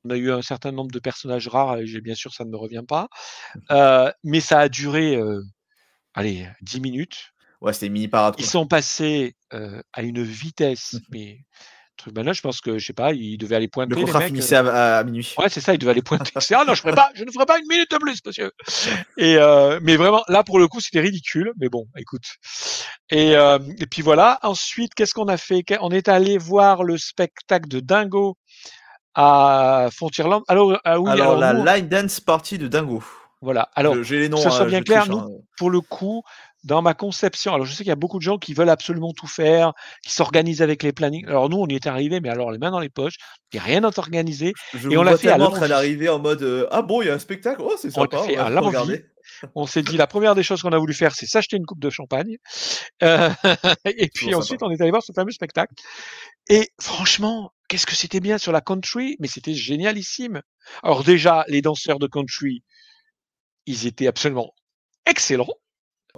on a eu un certain nombre de personnages rares et j'ai bien sûr ça ne me revient pas. Heu, mais ça a duré, allez, 10 minutes. Ouais, c'était mini parade Ils sont passés, à une vitesse, (laughs) mais ben là, je pense que, je sais pas, ils devaient aller Le pointer les contrat mecs, heu finissait à, à minuit. ouais, c'est ça, ils devaient aller pointer. (laughs) C'est: «Ah non, je ferai pas je ne ferai pas une minute de plus, monsieur» et heu, mais vraiment, là, pour le coup, c'était ridicule, mais bon, écoute et hem et puis voilà. Ensuite, qu'est-ce qu'on a fait? On est allé voir le spectacle de Dingo à Frontierland. Alors, ah oui, Alors, alors la nous line dance party de Dingo. voilà, alors les que noms, ce soit hein, bien clair, nous, hein. pour le coup, dans ma conception alors je sais qu'il y a beaucoup de gens qui veulent absolument tout faire, qui s'organisent avec les plannings. Alors nous, on y est arrivés, mais alors les mains dans les poches, il y a rien n'est organisé Je et on l'a fait à l'envie. d'arriver en mode euh, Ah bon, il y a un spectacle? Oh, c'est On sympa, on regarder. (laughs) S'est dit (laughs) la première des choses qu'on a voulu faire, c'est s'acheter une coupe de champagne. Heu (laughs) et puis ensuite, sympa. on est allé voir ce fameux spectacle et franchement, qu'est-ce que c'était bien sur la country, mais c'était génialissime. Alors déjà, les danseurs de country, ils étaient absolument excellents,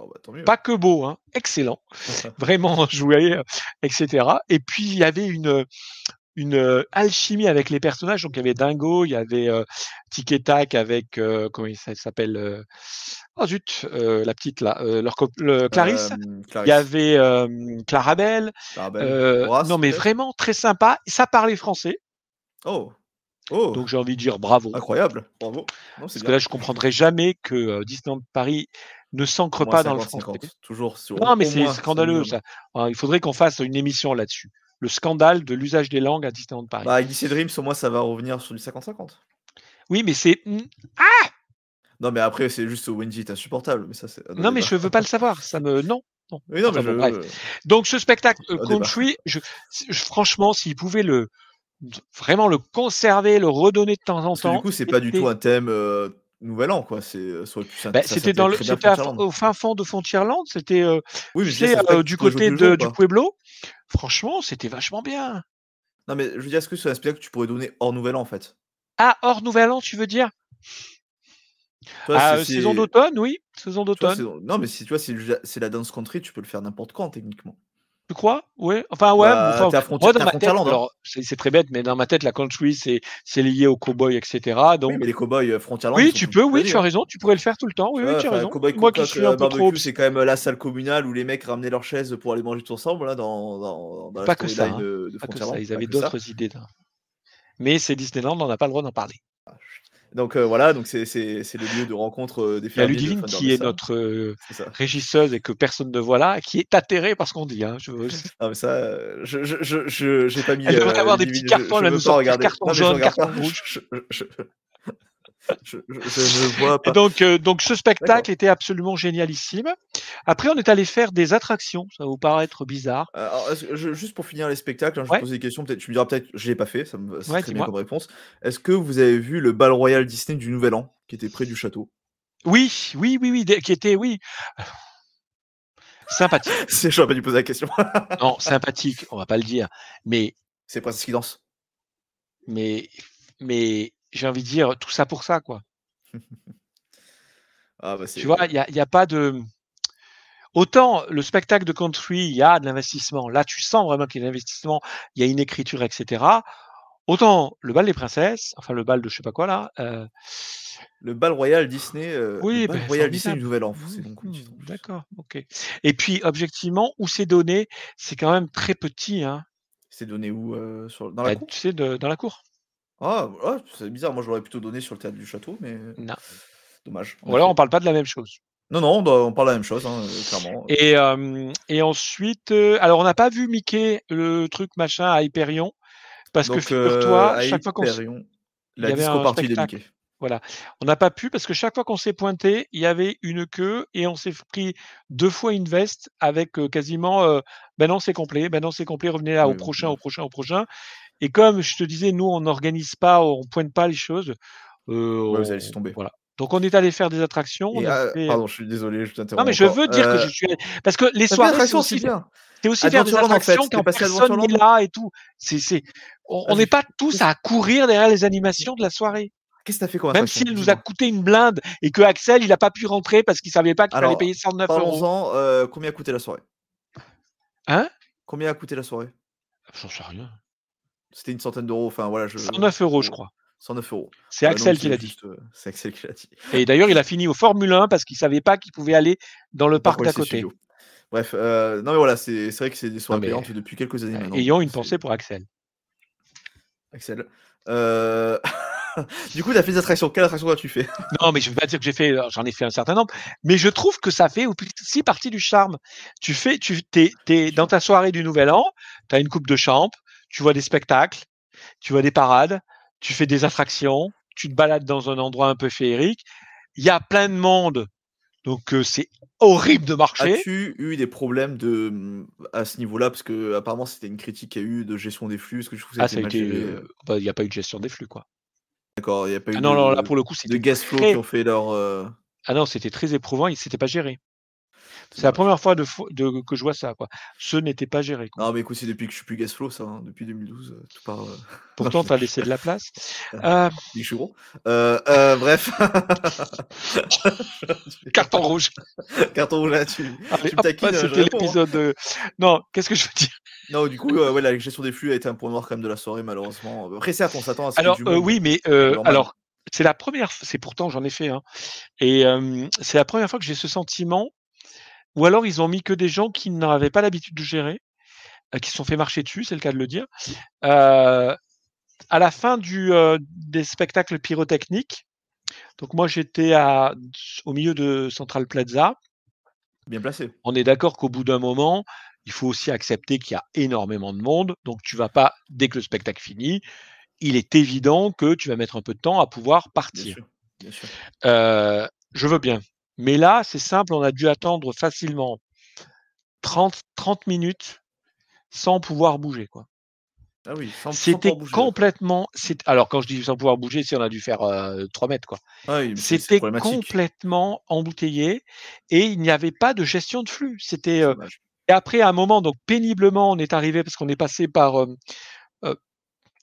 Oh, bah, tant mieux. pas que beaux, hein, excellents, (laughs) vraiment (laughs) joués, heu et cetera. Et puis il y avait une, une, heu, alchimie avec les personnages. Donc il y avait Dingo, il y avait, heu, Tic et Tac avec, heu, comment il s'a s'appelle, oh zut, la petite là, leur le Clarisse. Euh, Il y avait, Clarabelle, non mais vraiment très sympa. Ça parlait français, Oh. Oh. Donc j'ai envie de dire bravo. Incroyable. Bravo. Non, Parce que là, je comprendrai jamais que, Disneyland Paris ne s'ancre pas dans le français. 50-50. Toujours sur Non, mais c'est scandaleux ça. Heu, il faudrait qu'on fasse une émission là-dessus. Le scandale de l'usage des langues à Disneyland Paris. Bah, DC Dreams, au moins, ça va revenir sur du 50-50. Oui, mais c'est mmh, Non, mais après, c'est juste Wendy est insupportable. Mais ça, c'est. non, mais je veux pas le savoir. Ça me non, non. Oui, non, Enfin mais bon, je. bref. Donc ce spectacle euh, country, je, je- franchement, s'ils pouvaient le vraiment le conserver, le redonner de temps en Parce que du temps, coup, c'est pas du tout un thème euh, Nouvel An, quoi. C'est euh, ça c'était dans le, au fin fond de Frontierland, c'était, euh, Oui, sais, euh, du côté de, du Pueblo. Franchement, c'était vachement bien. Non, mais je veux dire, est-ce que c'est un spectacle que tu pourrais donner hors Nouvel An, en fait? Ah, hors Nouvel An, tu veux dire? Ah, Saison d'automne, oui, saison d'automne. Non, mais si tu vois, c'est la dance country, tu peux le faire n'importe quand, techniquement. Tu crois? Ouais. Enfin, ouais. Bah, enfin, moi, dans ma tête, hein. alors, c'est très bête, mais dans ma tête, la country, c'est c'est lié aux cowboys, etc. Donc, Oui, mais les cowboys euh, Frontierland. oui, tu peux, oui, tu as hein. raison, tu pourrais le faire tout le temps. Oui, oui, tu as raison. Cowboy Moi qui suis un peu barbecue, trop. c'est quand même la salle communale où les mecs ramenaient leurs chaises pour aller manger tous ensemble là, dans, dans, dans la Pas que ça, hein. de, de Pas que ça, ils avaient d'autres idées. Mais c'est Disneyland, on n'a pas le droit d'en parler. Donc euh, voilà, donc c'est c'est- c'est le lieu de rencontre euh, des Il y a fermiers de Ludivine qui est notre euh, C'est ça. régisseuse et que personne ne voit là, qui est atterrée par ce qu'on dit. Hein. Je- Ah, (laughs) mais ça, je je je je- j'ai pas mis. Elle devrait euh, avoir des petits cartons, veux nous carton Non, jaune, carton rouge. Je, ne vois pas. Et donc, euh, donc ce spectacle était absolument génialissime. Après, on est allé faire des attractions. Ça va vous paraître bizarre. Euh, alors, je- juste pour finir les spectacles, hein, je vais poser des questions. Peut-être, tu me diras peut-être, je l'ai pas fait. Ça me très bien comme réponse. Est-ce que vous avez vu le bal royal Disney du Nouvel An qui était près du château? Oui, oui, oui, oui, qui était, oui, sympathique. (laughs) C'est, j'aurais pas dû poser la question. (laughs) Non, sympathique, on va pas le dire. Mais, c'est Princesse qui danse. mais, mais, j'ai envie de dire tout ça pour ça, quoi. Ah bah. Tu vois, il n'y a, pas de. Autant le spectacle de country, il y a de l'investissement. Là, tu sens vraiment qu'il y a de l'investissement, il y a une écriture, etc. Autant le bal des princesses, enfin le bal de je sais pas quoi là. euh, Le bal royal Disney. euh, Oui, le bal ben, royal Disney du. Nouvel An. D'accord, ok. Et puis objectivement, où c'est donné, c'est quand même très petit, hein. C'est donné où euh, sur... Dans la Bah, cour? tu sais, de- dans la cour. Ah, ouais, c'est bizarre. Moi, je l'aurais plutôt donné sur le théâtre du château, mais Non. dommage. Ou alors on parle pas de la même chose. Non, non, on, doit- on parle de la même chose, hein, euh, clairement. Et, euh, et ensuite, euh, alors on n'a pas vu Mickey, le truc machin à Hyperion, parce que figure-toi, euh, à chaque fois qu'on s- Hyperion, il la y avait disco un party de spectacle. Mickey. Voilà. On n'a pas pu parce que chaque fois qu'on s'est pointé, il y avait une queue et on s'est pris deux fois une veste avec euh, quasiment euh, ben non, c'est complet, ben non, c'est complet, revenez là au oui, prochain, au prochain, au prochain. Et comme je te disais, nous, on n'organise pas, on pointe pas les choses. euh, vous allez tomber. Voilà. Donc on est allé faire des attractions. on Et, a ah, fait- pardon, je suis désolé, je t'interromps. Non, mais je encore. veux dire que Euh, je suis allé- parce que les soirées, c'est aussi, bien. c'est aussi faire des Adventureland, en fait, attractions quand personne n'est là et tout. C'est, c'est, on n'est pas tous à courir derrière les animations de la soirée. Qu'est-ce que t'as fait comme Même attraction si elle nous a coûté une blinde et que Axel, il n'a pas pu rentrer parce qu'il savait pas qu'il fallait payer 109 euros. Parlons-en, euh, combien a coûté la soirée? Hein? Combien a coûté la soirée? J'en sais rien. C'était une centaine d'euros, enfin voilà. Je... 109 euros, je crois. 109 euros. C'est Axel donc, qui l'a dit. euh, C'est Axel qui l'a dit. Et d'ailleurs, il a fini au Formule 1 parce qu'il savait pas qu'il pouvait aller dans le parc d'à côté. studio. Bref, euh, non mais voilà, c'est vrai que c'est des soirées mais- payantes depuis quelques années maintenant. Ayant une pensée pour Axel. Axel. Euh, (laughs) du coup, t'as fait des attractions. Quelle attraction as-tu fait? (laughs) Non, mais je ne veux pas dire que j'ai fait, j'en ai fait un certain nombre, mais je trouve que ça fait aussi partie du charme. Tu fais, tu t'es dans ta soirée du Nouvel An, tu as une coupe de champ, tu vois des spectacles, tu vois des parades, tu fais des attractions, tu te balades dans un endroit un peu féerique. Il y a plein de monde, donc euh, c'est horrible de marcher. As-tu eu des problèmes de mm, à ce niveau-là? Parce que apparemment c'était une critique qu'il y a eu de gestion des flux. Est-ce que ça a Ah, a euh, bah, il n'y a pas eu de gestion des flux, quoi. D'accord, il n'y a pas eu Ah de, non, non, là pour le coup, de c'était gas flow très- qui ont fait leur. euh, Ah non, c'était très éprouvant, il s'était pas géré. C'est la première fois de, que je vois ça, quoi. Ce n'était pas géré. Quoi. Non, mais écoute, c'est depuis que je suis plus gas flow, ça, hein, depuis 2012, euh, tout part. euh, (laughs) Pourtant, (laughs) tu as laissé de la place. (laughs) Je suis gros. Euh, bref. carton rouge. Carton rouge là, tu, Allez, tu me hop, taquines, je c'était hein. l'épisode. de- Non, qu'est-ce que je veux dire? Non, du coup, euh, ouais, la gestion des flux a été un point noir quand même de la soirée, malheureusement. Après, certes, on s'attend à ce Alors du euh, oui, mais euh, alors c'est la première. C'est pourtant j'en ai fait. Hein, et c'est la première fois que j'ai ce sentiment. Ou alors ils ont mis que des gens qui n'avaient pas l'habitude de gérer, euh, qui se sont fait marcher dessus, c'est le cas de le dire. Euh, à la fin du euh, des spectacles pyrotechniques. Donc moi j'étais au milieu de Central Plaza. Bien placé. on est d'accord qu'au bout d'un moment, il faut aussi accepter qu'il y a énormément de monde. Donc, tu vas pas, dès que le spectacle finit, il est évident que tu vas mettre un peu de temps à pouvoir Bien partir. sûr. Bien sûr. Euh, je veux bien. Mais là, c'est simple, on a dû attendre facilement 30, 30 minutes sans pouvoir bouger. Quoi. Ah oui, sans, C'était pouvoir bouger, d'accord. complètement. Alors, quand je dis sans pouvoir bouger, c'est on a dû faire euh, 3 mètres. Quoi. Ah oui, C'était complètement embouteillé et il n'y avait pas de gestion de flux. C'était. euh. Et après, à un moment, donc péniblement, on est arrivé parce qu'on est passé par euh, euh,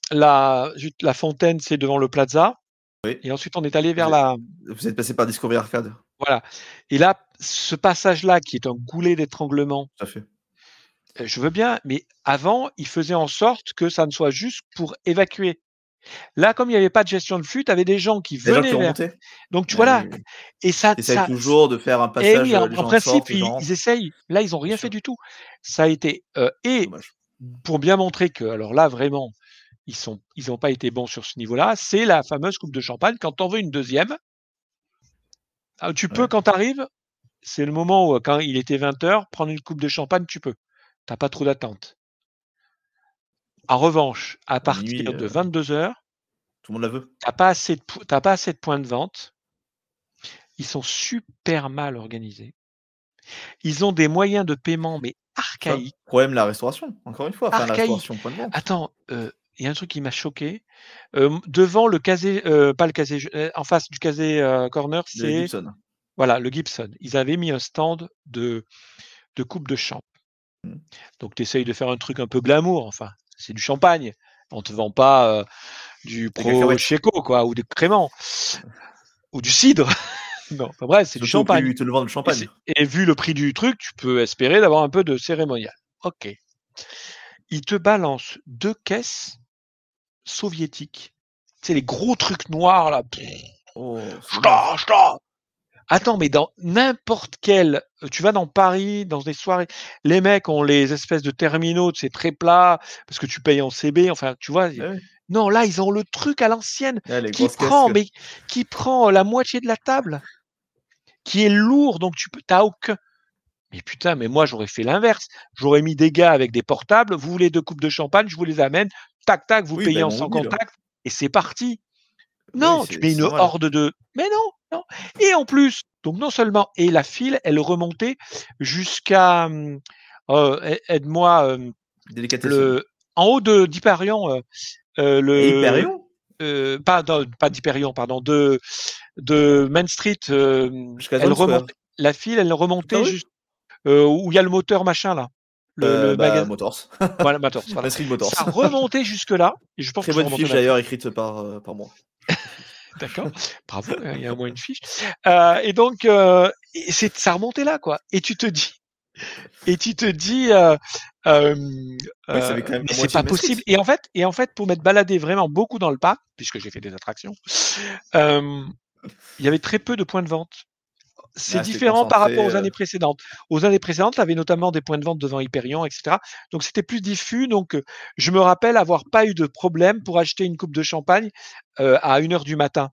la, fontaine, c'est devant le plaza. Oui. Et ensuite, on est allé vers Vous la. Vous êtes passé par Discovery Arcade, Voilà. Et là, ce passage-là, qui est un goulet d'étranglement. Euh, Je veux bien, mais avant, ils faisaient en sorte que ça ne soit juste pour évacuer. Là, comme il n'y avait pas de gestion de flux, tu avais des gens qui Les gens venaient qui ont vers. Donc, tu Ouais, vois là, et ça, Essaye ça, toujours de faire un eh passage. oui, euh, en, principe, sortent, ils, ils essayent. Là, ils n'ont rien fait du tout. Ça a été euh, et Dommage. pour bien montrer que, alors là, vraiment, ils sont, ils n'ont pas été bons sur ce niveau-là. C'est la fameuse coupe de champagne. Quand t'en veux une deuxième, ah, tu peux Ouais. quand t'arrives. C'est le moment où, quand il était 20 heures, prendre une coupe de champagne, tu peux. T'as pas trop d'attente. En revanche, à partir de euh, 22 heures, Tout le monde la veut. t'as pas assez de, po- t'as pas assez de points de vente. Ils sont super mal organisés. Ils ont des moyens de paiement mais archaïques. Problème la restauration, encore une fois. Enfin, la Archaïque. restauration point de vente. Attends, euh, il y a un truc qui m'a choqué. Euh, devant le casé, euh, pas le casé, euh, en face du casé corner, c'est Gibson. voilà le Gibson. Ils avaient mis un stand de de coupe de champ. Mm. Donc tu essayes de faire un truc un peu glamour. Enfin, c'est du champagne. On te vend pas du pro. Checo quoi ou des créments ou du cidre. (laughs) non, enfin, bref, c'est du champagne. qu'ils te le vendent le Et, champagne. c'est- et vu le prix du truc, tu peux espérer d'avoir un peu de cérémonial. Ok. Il te balance deux caisses soviétiques. C'est les gros trucs noirs là. Oh, ch'ta, ch'ta. Attends, mais dans n'importe quel, euh, tu vas dans Paris, dans des soirées, les mecs ont les espèces de terminaux, c'est très plat, parce que tu payes en CB, enfin, tu vois. Ah. Non, là, ils ont le truc à l'ancienne Ah, qui prend, casques. mais qui prend la moitié de la table, qui est lourd, donc tu peux, t'as aucun. Mais putain, mais moi j'aurais fait l'inverse. J'aurais mis des gars avec des portables. Vous voulez deux coupes de champagne, je vous les amène. Tac tac, vous Oui, payez en paiement sans contact et c'est parti. Non, tu mets une horde de. Mais non, non. Et en plus, donc non seulement et la file, elle remontait jusqu'à. hum, euh, Aide-moi. euh, le en haut de d'Hyperion. euh, euh, le Hyperion? euh, pas pas d'Hyperion, pardon, de de Main Street. euh, Jusqu'à elle remonte, la file, elle remontait Ah oui? juste euh, où il y a le moteur machin là. Le, Euh, le bah, magasin. Motors. (laughs) Voilà, Motors, voilà. Motors. Ça remontait jusque là. Et je pense Très que bonne fiche d'ailleurs écrite par, euh, par moi. (laughs) D'accord. Bravo, hein, il y a au moins une fiche. Euh, et donc, euh, c'est, ça remontait là, quoi. Et tu te dis, et tu te dis, Ouais, mais c'est pas possible. Et en fait, et en fait, pour m'être baladé vraiment beaucoup dans le parc, puisque j'ai fait des attractions, il y avait très peu de points de vente. C'est différent par rapport aux euh. années précédentes. Aux années précédentes, tu avais notamment des points de vente devant Hyperion, etc. Donc c'était plus diffus. Donc euh, je me rappelle avoir pas eu de problème pour acheter une coupe de champagne euh, à 1 heure du matin.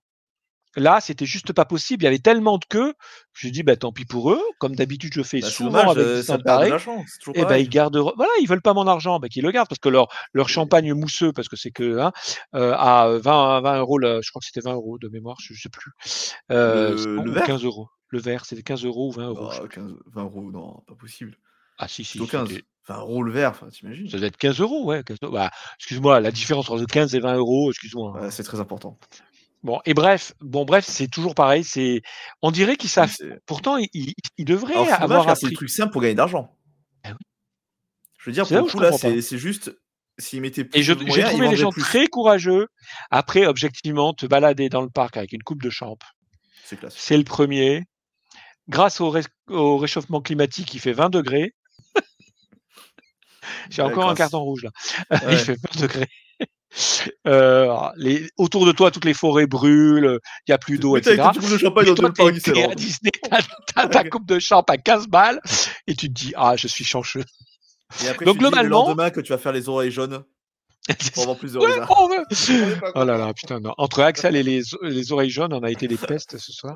Là, c'était juste pas possible. Il y avait tellement de queues. Je dis, bah, tant pis pour eux. Comme d'habitude, je fais Bah, souvent dommage, avec euh, ça l'argent. C'est toujours Et ben pareil. ils garderont. Voilà, ils veulent pas mon argent, ben qu'ils le gardent parce que leur leur champagne mousseux, parce que c'est que hein, euh, à 20 20 euros, là, je crois que c'était 20 euros de mémoire, je, je sais plus. Euh, Le- verre? 15 euros. Le verre, c'était 15 euros ou 20 euros. je sais Oh, plus. 15, 20 euros, non, pas possible. Ah si si. Plutôt 15. c'était- 20 euros le verre, enfin, t'imagines? Ça doit être 15 euros, ouais. 15 euros. Bah, excuse-moi, la différence entre 15 et 20 euros, excuse-moi. hein. Ouais, C'est très important. Bon, et bref, bon, bref, c'est toujours pareil. C'est, on dirait qu'ils savent. Pourtant, ils, ils- ils devraient Alors, avoir car c'est des appris. trucs simples pour gagner de l'argent. Ah oui. Je veux dire, C'est pour le coup, là, c'est juste. S'ils mettaient plus Et j'ai trouvé les gens plus. très courageux. Après, objectivement, te balader dans le parc avec une coupe de champ, C'est le premier. Grâce au, ré- au réchauffement climatique, il fait 20 degrés. (laughs) J'ai Ouais, encore un carton rouge là. (laughs) Ouais. il fait 20 degrés. Euh, les, autour de toi, toutes les forêts brûlent, il n'y a plus d'eau, etc. coupe de champagne Et toi, t'es à. Disney, (laughs) t'as ta coupe de champ à 15 balles, et tu te dis, ah, je suis chanceux. Et après, Donc, tu te dis globalement- le lendemain que tu vas faire les oreilles jaunes pour avoir plus de Ouais, on veut. (laughs) Oh là là, putain, non. Entre Axel et les, les oreilles jaunes, on a été des pestes ce soir.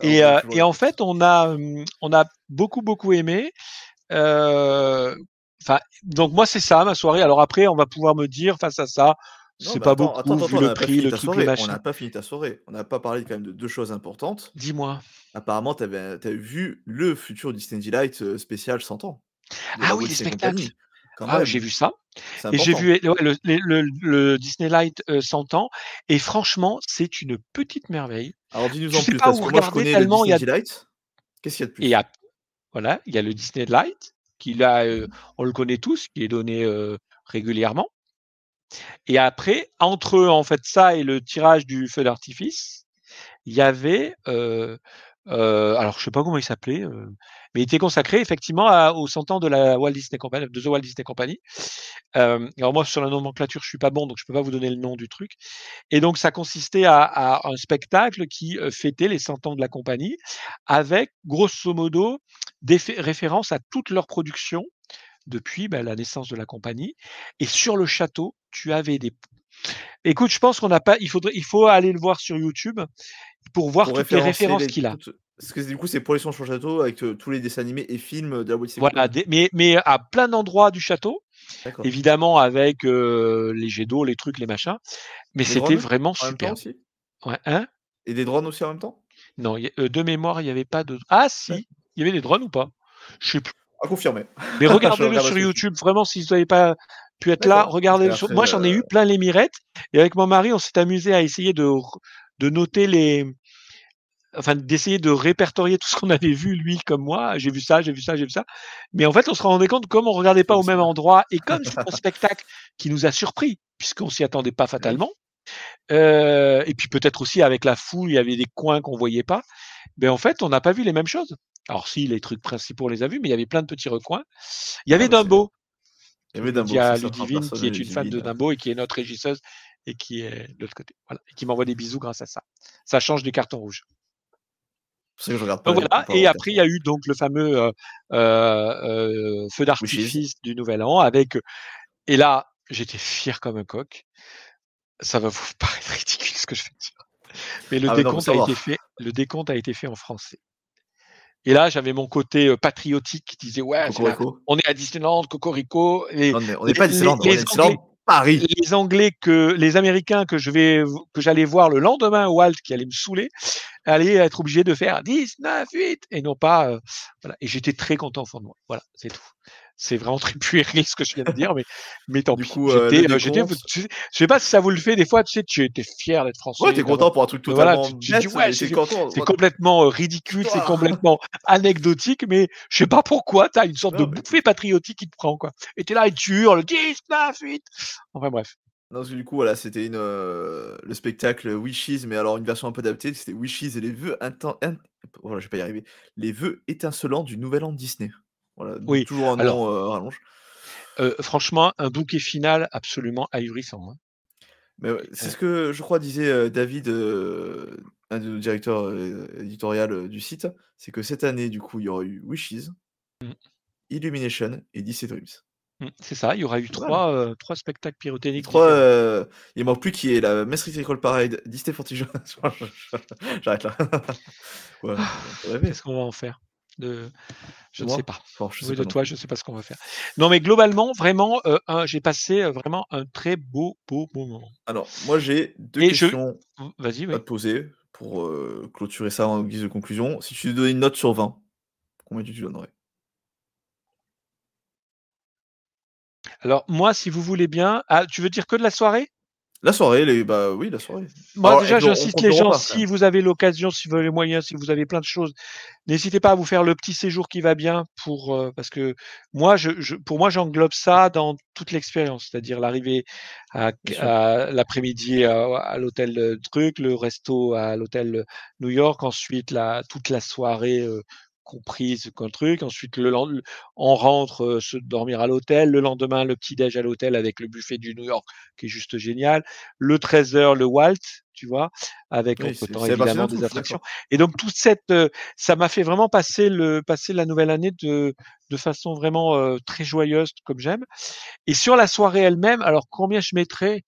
Ah, Et, euh, et en fait, on a, hum, on a beaucoup, beaucoup aimé. Euh, Enfin, donc moi, c'est ça, ma soirée. Alors après, on va pouvoir me dire face à ça, c'est bah pas attends, beaucoup attends, attends, vu on le prix, le truc, le On machin. n'a pas fini ta soirée. On n'a pas parlé quand même de deux choses importantes. Dis-moi. Apparemment, tu avais, vu le futur Disney Delight euh, spécial 100 ans. Ah la oui, les spectacles. Ah, j'ai vu ça. Et j'ai vu le, le, le- le Disney Light euh, 100 ans. Et franchement, c'est une petite merveille. Alors dis-nous en sais plus, pas parce où que moi je connais le il y a- Disney Delight. Qu'est-ce qu'il y a de plus? Voilà, il y a le Disney Light, on le connaît tous, qui est donné régulièrement. Et après, entre en fait ça et le tirage du feu d'artifice, il y avait alors, je sais pas comment il s'appelait, mais il était consacré effectivement aux 100 ans de la Walt Disney Company, de The Walt Disney Company. Alors moi, sur la nomenclature, je suis pas bon, donc je peux pas vous donner le nom du truc. Et donc, ça consistait à, à un spectacle qui fêtait les 100 ans de la compagnie, avec grosso modo des fé- références à toute leur production depuis bah, la naissance de la compagnie. Et sur le château, tu avais des Écoute, je pense qu'on n'a pas. Il faudrait, il faut aller le voir sur YouTube pour voir Pour toutes les références les- qu'il a. Parce que du coup, c'est pour les sur le château avec euh, tous les dessins animés et films de la Walt Voilà, des- mais, mais à plein d'endroits du château, évidemment avec euh, les jets d'eau, les trucs, les machins. Mais c'était vraiment En même temps super. aussi? Ouais, hein? Et des drones aussi en même temps? Non, y euh, de mémoire, il n'y avait pas de. Ah si, il y avait des drones ou pas? Je sais plus. À confirmer. Mais (laughs) regardez-le regarde sur. YouTube. Vraiment, si vous n'avez pas pu être là, regardez-le. Sur- Moi, j'en ai eu euh, plein les mirettes. Et avec mon mari, on s'est amusé à essayer de, noter les. Enfin, d'essayer de répertorier tout ce qu'on avait vu, lui comme moi. J'ai vu ça, j'ai vu ça, j'ai vu ça. Mais en fait, on se rendait compte, comme on regardait pas au même endroit, et comme c'est un (laughs) spectacle qui nous a surpris, puisqu'on s'y attendait pas fatalement, euh, et puis peut-être aussi avec la foule, il y avait des coins qu'on voyait pas. Ben en fait, on n'a pas vu les mêmes choses. Alors si, les trucs principaux, on les a vus, mais il y avait plein de petits recoins. Il y avait Ah, bah, c'est- Dumbo, Il y avait Dumbo, il y a Ludivine qui est une fan de. Dumbo et qui est notre régisseuse et qui est de l'autre côté. Voilà. Et qui m'envoie des bisous grâce à ça. Ça change du carton rouge. Que je regarde pas. Donc voilà. Et après, il y a eu donc le fameux euh, euh, euh, feu d'artifice du Nouvel An avec. Et là, j'étais fier comme un coq. Ça va vous (laughs) paraître ridicule ce que je vais dire. Mais le Ah, non, décompte mais a va. été fait. Le décompte a été fait en français. Et là, j'avais mon côté euh, patriotique qui disait ouais, on est à Disneyland, Cocorico. Et Non, on n'est pas à les- Disneyland, on les est à Disneyland Paris. les Anglais que les Américains que je vais que j'allais voir le lendemain Walt qui allait me saouler, allaient être obligés de faire 19 8 et non pas euh, voilà et j'étais très content au fond de moi. Voilà, c'est tout. C'est vraiment très puéril ce que je viens de dire mais mais tant Du pis. coup, euh, J'étais euh, j'étais je sais pas si ça vous le fait des fois, tu sais tu étais fier d'être français. Ouais, t'es content pour un truc Mais voilà, totalement tu- tu bête, dis, ouais, mais c'est- t'es content. C'est complètement euh, ridicule, c'est complètement anecdotique, mais je sais pas pourquoi, t'as une sorte Non, de mais- bouffée patriotique qui te prend, quoi. Et t'es là et tu hurles 19, 8. Enfin bref. Non, parce que du coup, voilà, c'était une, euh, le spectacle Wishes, mais alors une version un peu adaptée. C'était Wishes et les vœux inten- in- Voilà, je vais pas y arriver. Les vœux étincelants du nouvel an Disney. Voilà, Oui, toujours un alors- nom euh, rallonge. Euh, franchement, un bouquet final absolument ahurissant. hein. Mais c'est ce que je crois disait David, un de nos directeurs éditorial du site, c'est que cette année, du coup, il y aura eu Wishes, Mm. Illumination et Disney Dreams. Mm, C'est ça, il y aura eu Voilà. trois, euh, trois spectacles Les pyrotechniques. trois, euh, il manque plus qui est la Mass Recall Parade, Disney Fortune. (laughs) J'arrête là. (laughs) ouais, rêver. Qu'est-ce qu'on va en faire? De... Je ne sais pas. Bon, je sais Oui, pas de toi, je ne sais pas ce qu'on va faire. Non, mais globalement, vraiment, euh, j'ai passé euh, vraiment un très beau, beau moment. Alors, moi j'ai deux Et je- questions Vas-y, oui. à te poser pour euh, clôturer ça en guise de conclusion. Si tu donner une note sur 20, combien tu tu donnerais? Alors, moi, si vous voulez bien, ah, tu veux dire que de la soirée? La soirée, les... bah oui, la soirée. Moi, Alors, déjà, compte les le gens, si vous avez l'occasion, si vous avez les moyens, si vous avez plein de choses, n'hésitez pas à vous faire le petit séjour qui va bien pour euh, parce que moi, je, je- pour moi, j'englobe ça dans toute l'expérience, c'est-à-dire l'arrivée à, l'après-midi à, à l'hôtel euh, truc, le resto à l'hôtel New York, ensuite la toute la soirée euh, comprise qu'un truc, ensuite le, on rentre euh, se dormir à l'hôtel, le lendemain le petit déj à l'hôtel avec le buffet du New York qui est juste génial, le 13h le Walt, tu vois, avec Oui, évidemment des attractions. Et donc toute cette, euh, ça m'a fait vraiment passer le passer la nouvelle année de de façon vraiment euh, très joyeuse comme j'aime. Et sur la soirée elle-même, alors combien je mettrais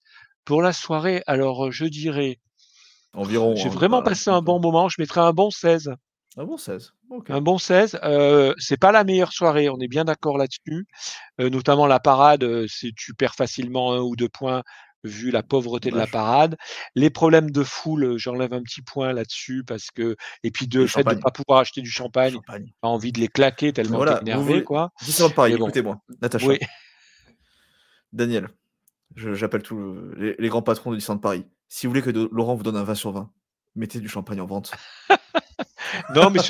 pour la soirée? Alors je dirais, Environ. j'ai hein, vraiment pas- passé un bon moment. Je mettrais un bon 16. Ah bon, 16. Un bon 16. Euh, c'est pas la meilleure soirée, on est bien d'accord là-dessus. Euh, notamment la parade, euh, c'est tu perds facilement un ou deux points vu la pauvreté de la parade. Les problèmes de foule, euh, j'enlève un petit point là-dessus parce que et puis de Le fait de champagne. pas pouvoir acheter du champagne, Champagne. t'as envie de les claquer tellement Voilà, t'es énervé voulez- quoi. Bon. écoutez-moi. Natacha. Oui. Daniel. J'appelle tous le- les, les grands patrons de Disneyland Paris. Si vous voulez que de- Laurent vous donne un 20 sur 20, mettez du champagne en vente. (laughs) Non mais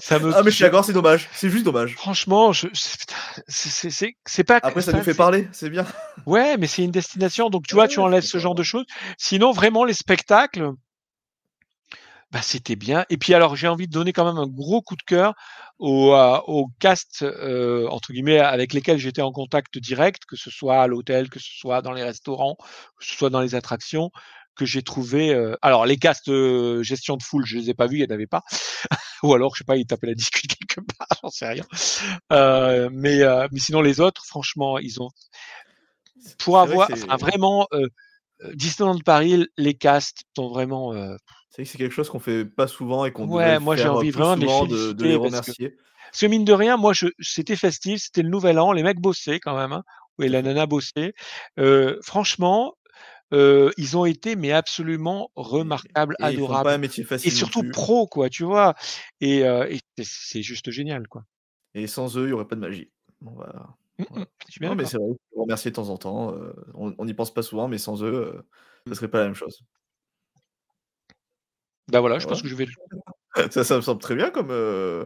ça me Ah, mais je suis d'accord, c'est dommage. C'est juste dommage. Franchement, je, c'est- pas. Après, ça nous fait parler, c'est bien. Ouais, mais c'est une destination, donc tu vois, tu enlèves ce genre de choses. Sinon, vraiment, les spectacles, bah, c'était bien. Et puis alors, j'ai envie de donner quand même un gros coup de cœur au, euh, au cast euh, entre guillemets avec lesquels j'étais en contact direct, que ce soit à l'hôtel, que ce soit dans les restaurants, que ce soit dans les attractions, que j'ai trouvé. euh, alors les castes euh, gestion de foule, je les ai pas vus, il n'y en avait pas. (laughs) Ou alors, je sais pas, ils tapaient la discute (laughs) quelque part, j'en sais rien. Euh, mais, mais sinon les autres, franchement, ils ont pour vrai avoir, c'est- enfin vraiment. Disneyland Paris, les castes sont vraiment C'est vrai que c'est quelque chose qu'on fait pas souvent et qu'on Ouais, moi, j'ai envie vraiment de les souvent de, de les parce que- remercier. Parce que mine de rien, moi, je, c'était festif, c'était le nouvel an, les mecs bossaient quand même, hein, et la nana bossait. Franchement, euh, ils ont été mais absolument remarquables, Et adorables, pas un métier facile et surtout plus. pro, quoi, tu vois? Et, euh, et c'est- juste génial, quoi. Et sans eux, il n'y aurait pas de magie. On va... Mm, Ouais. mm, je suis bien Non, mais c'est vrai, faut remercier de temps en temps. euh, on n'y pense pas souvent, mais sans eux, euh, Mm. ça serait pas la même chose. Bah voilà, je pense que je vais. (laughs) ça, ça me semble très bien comme. euh,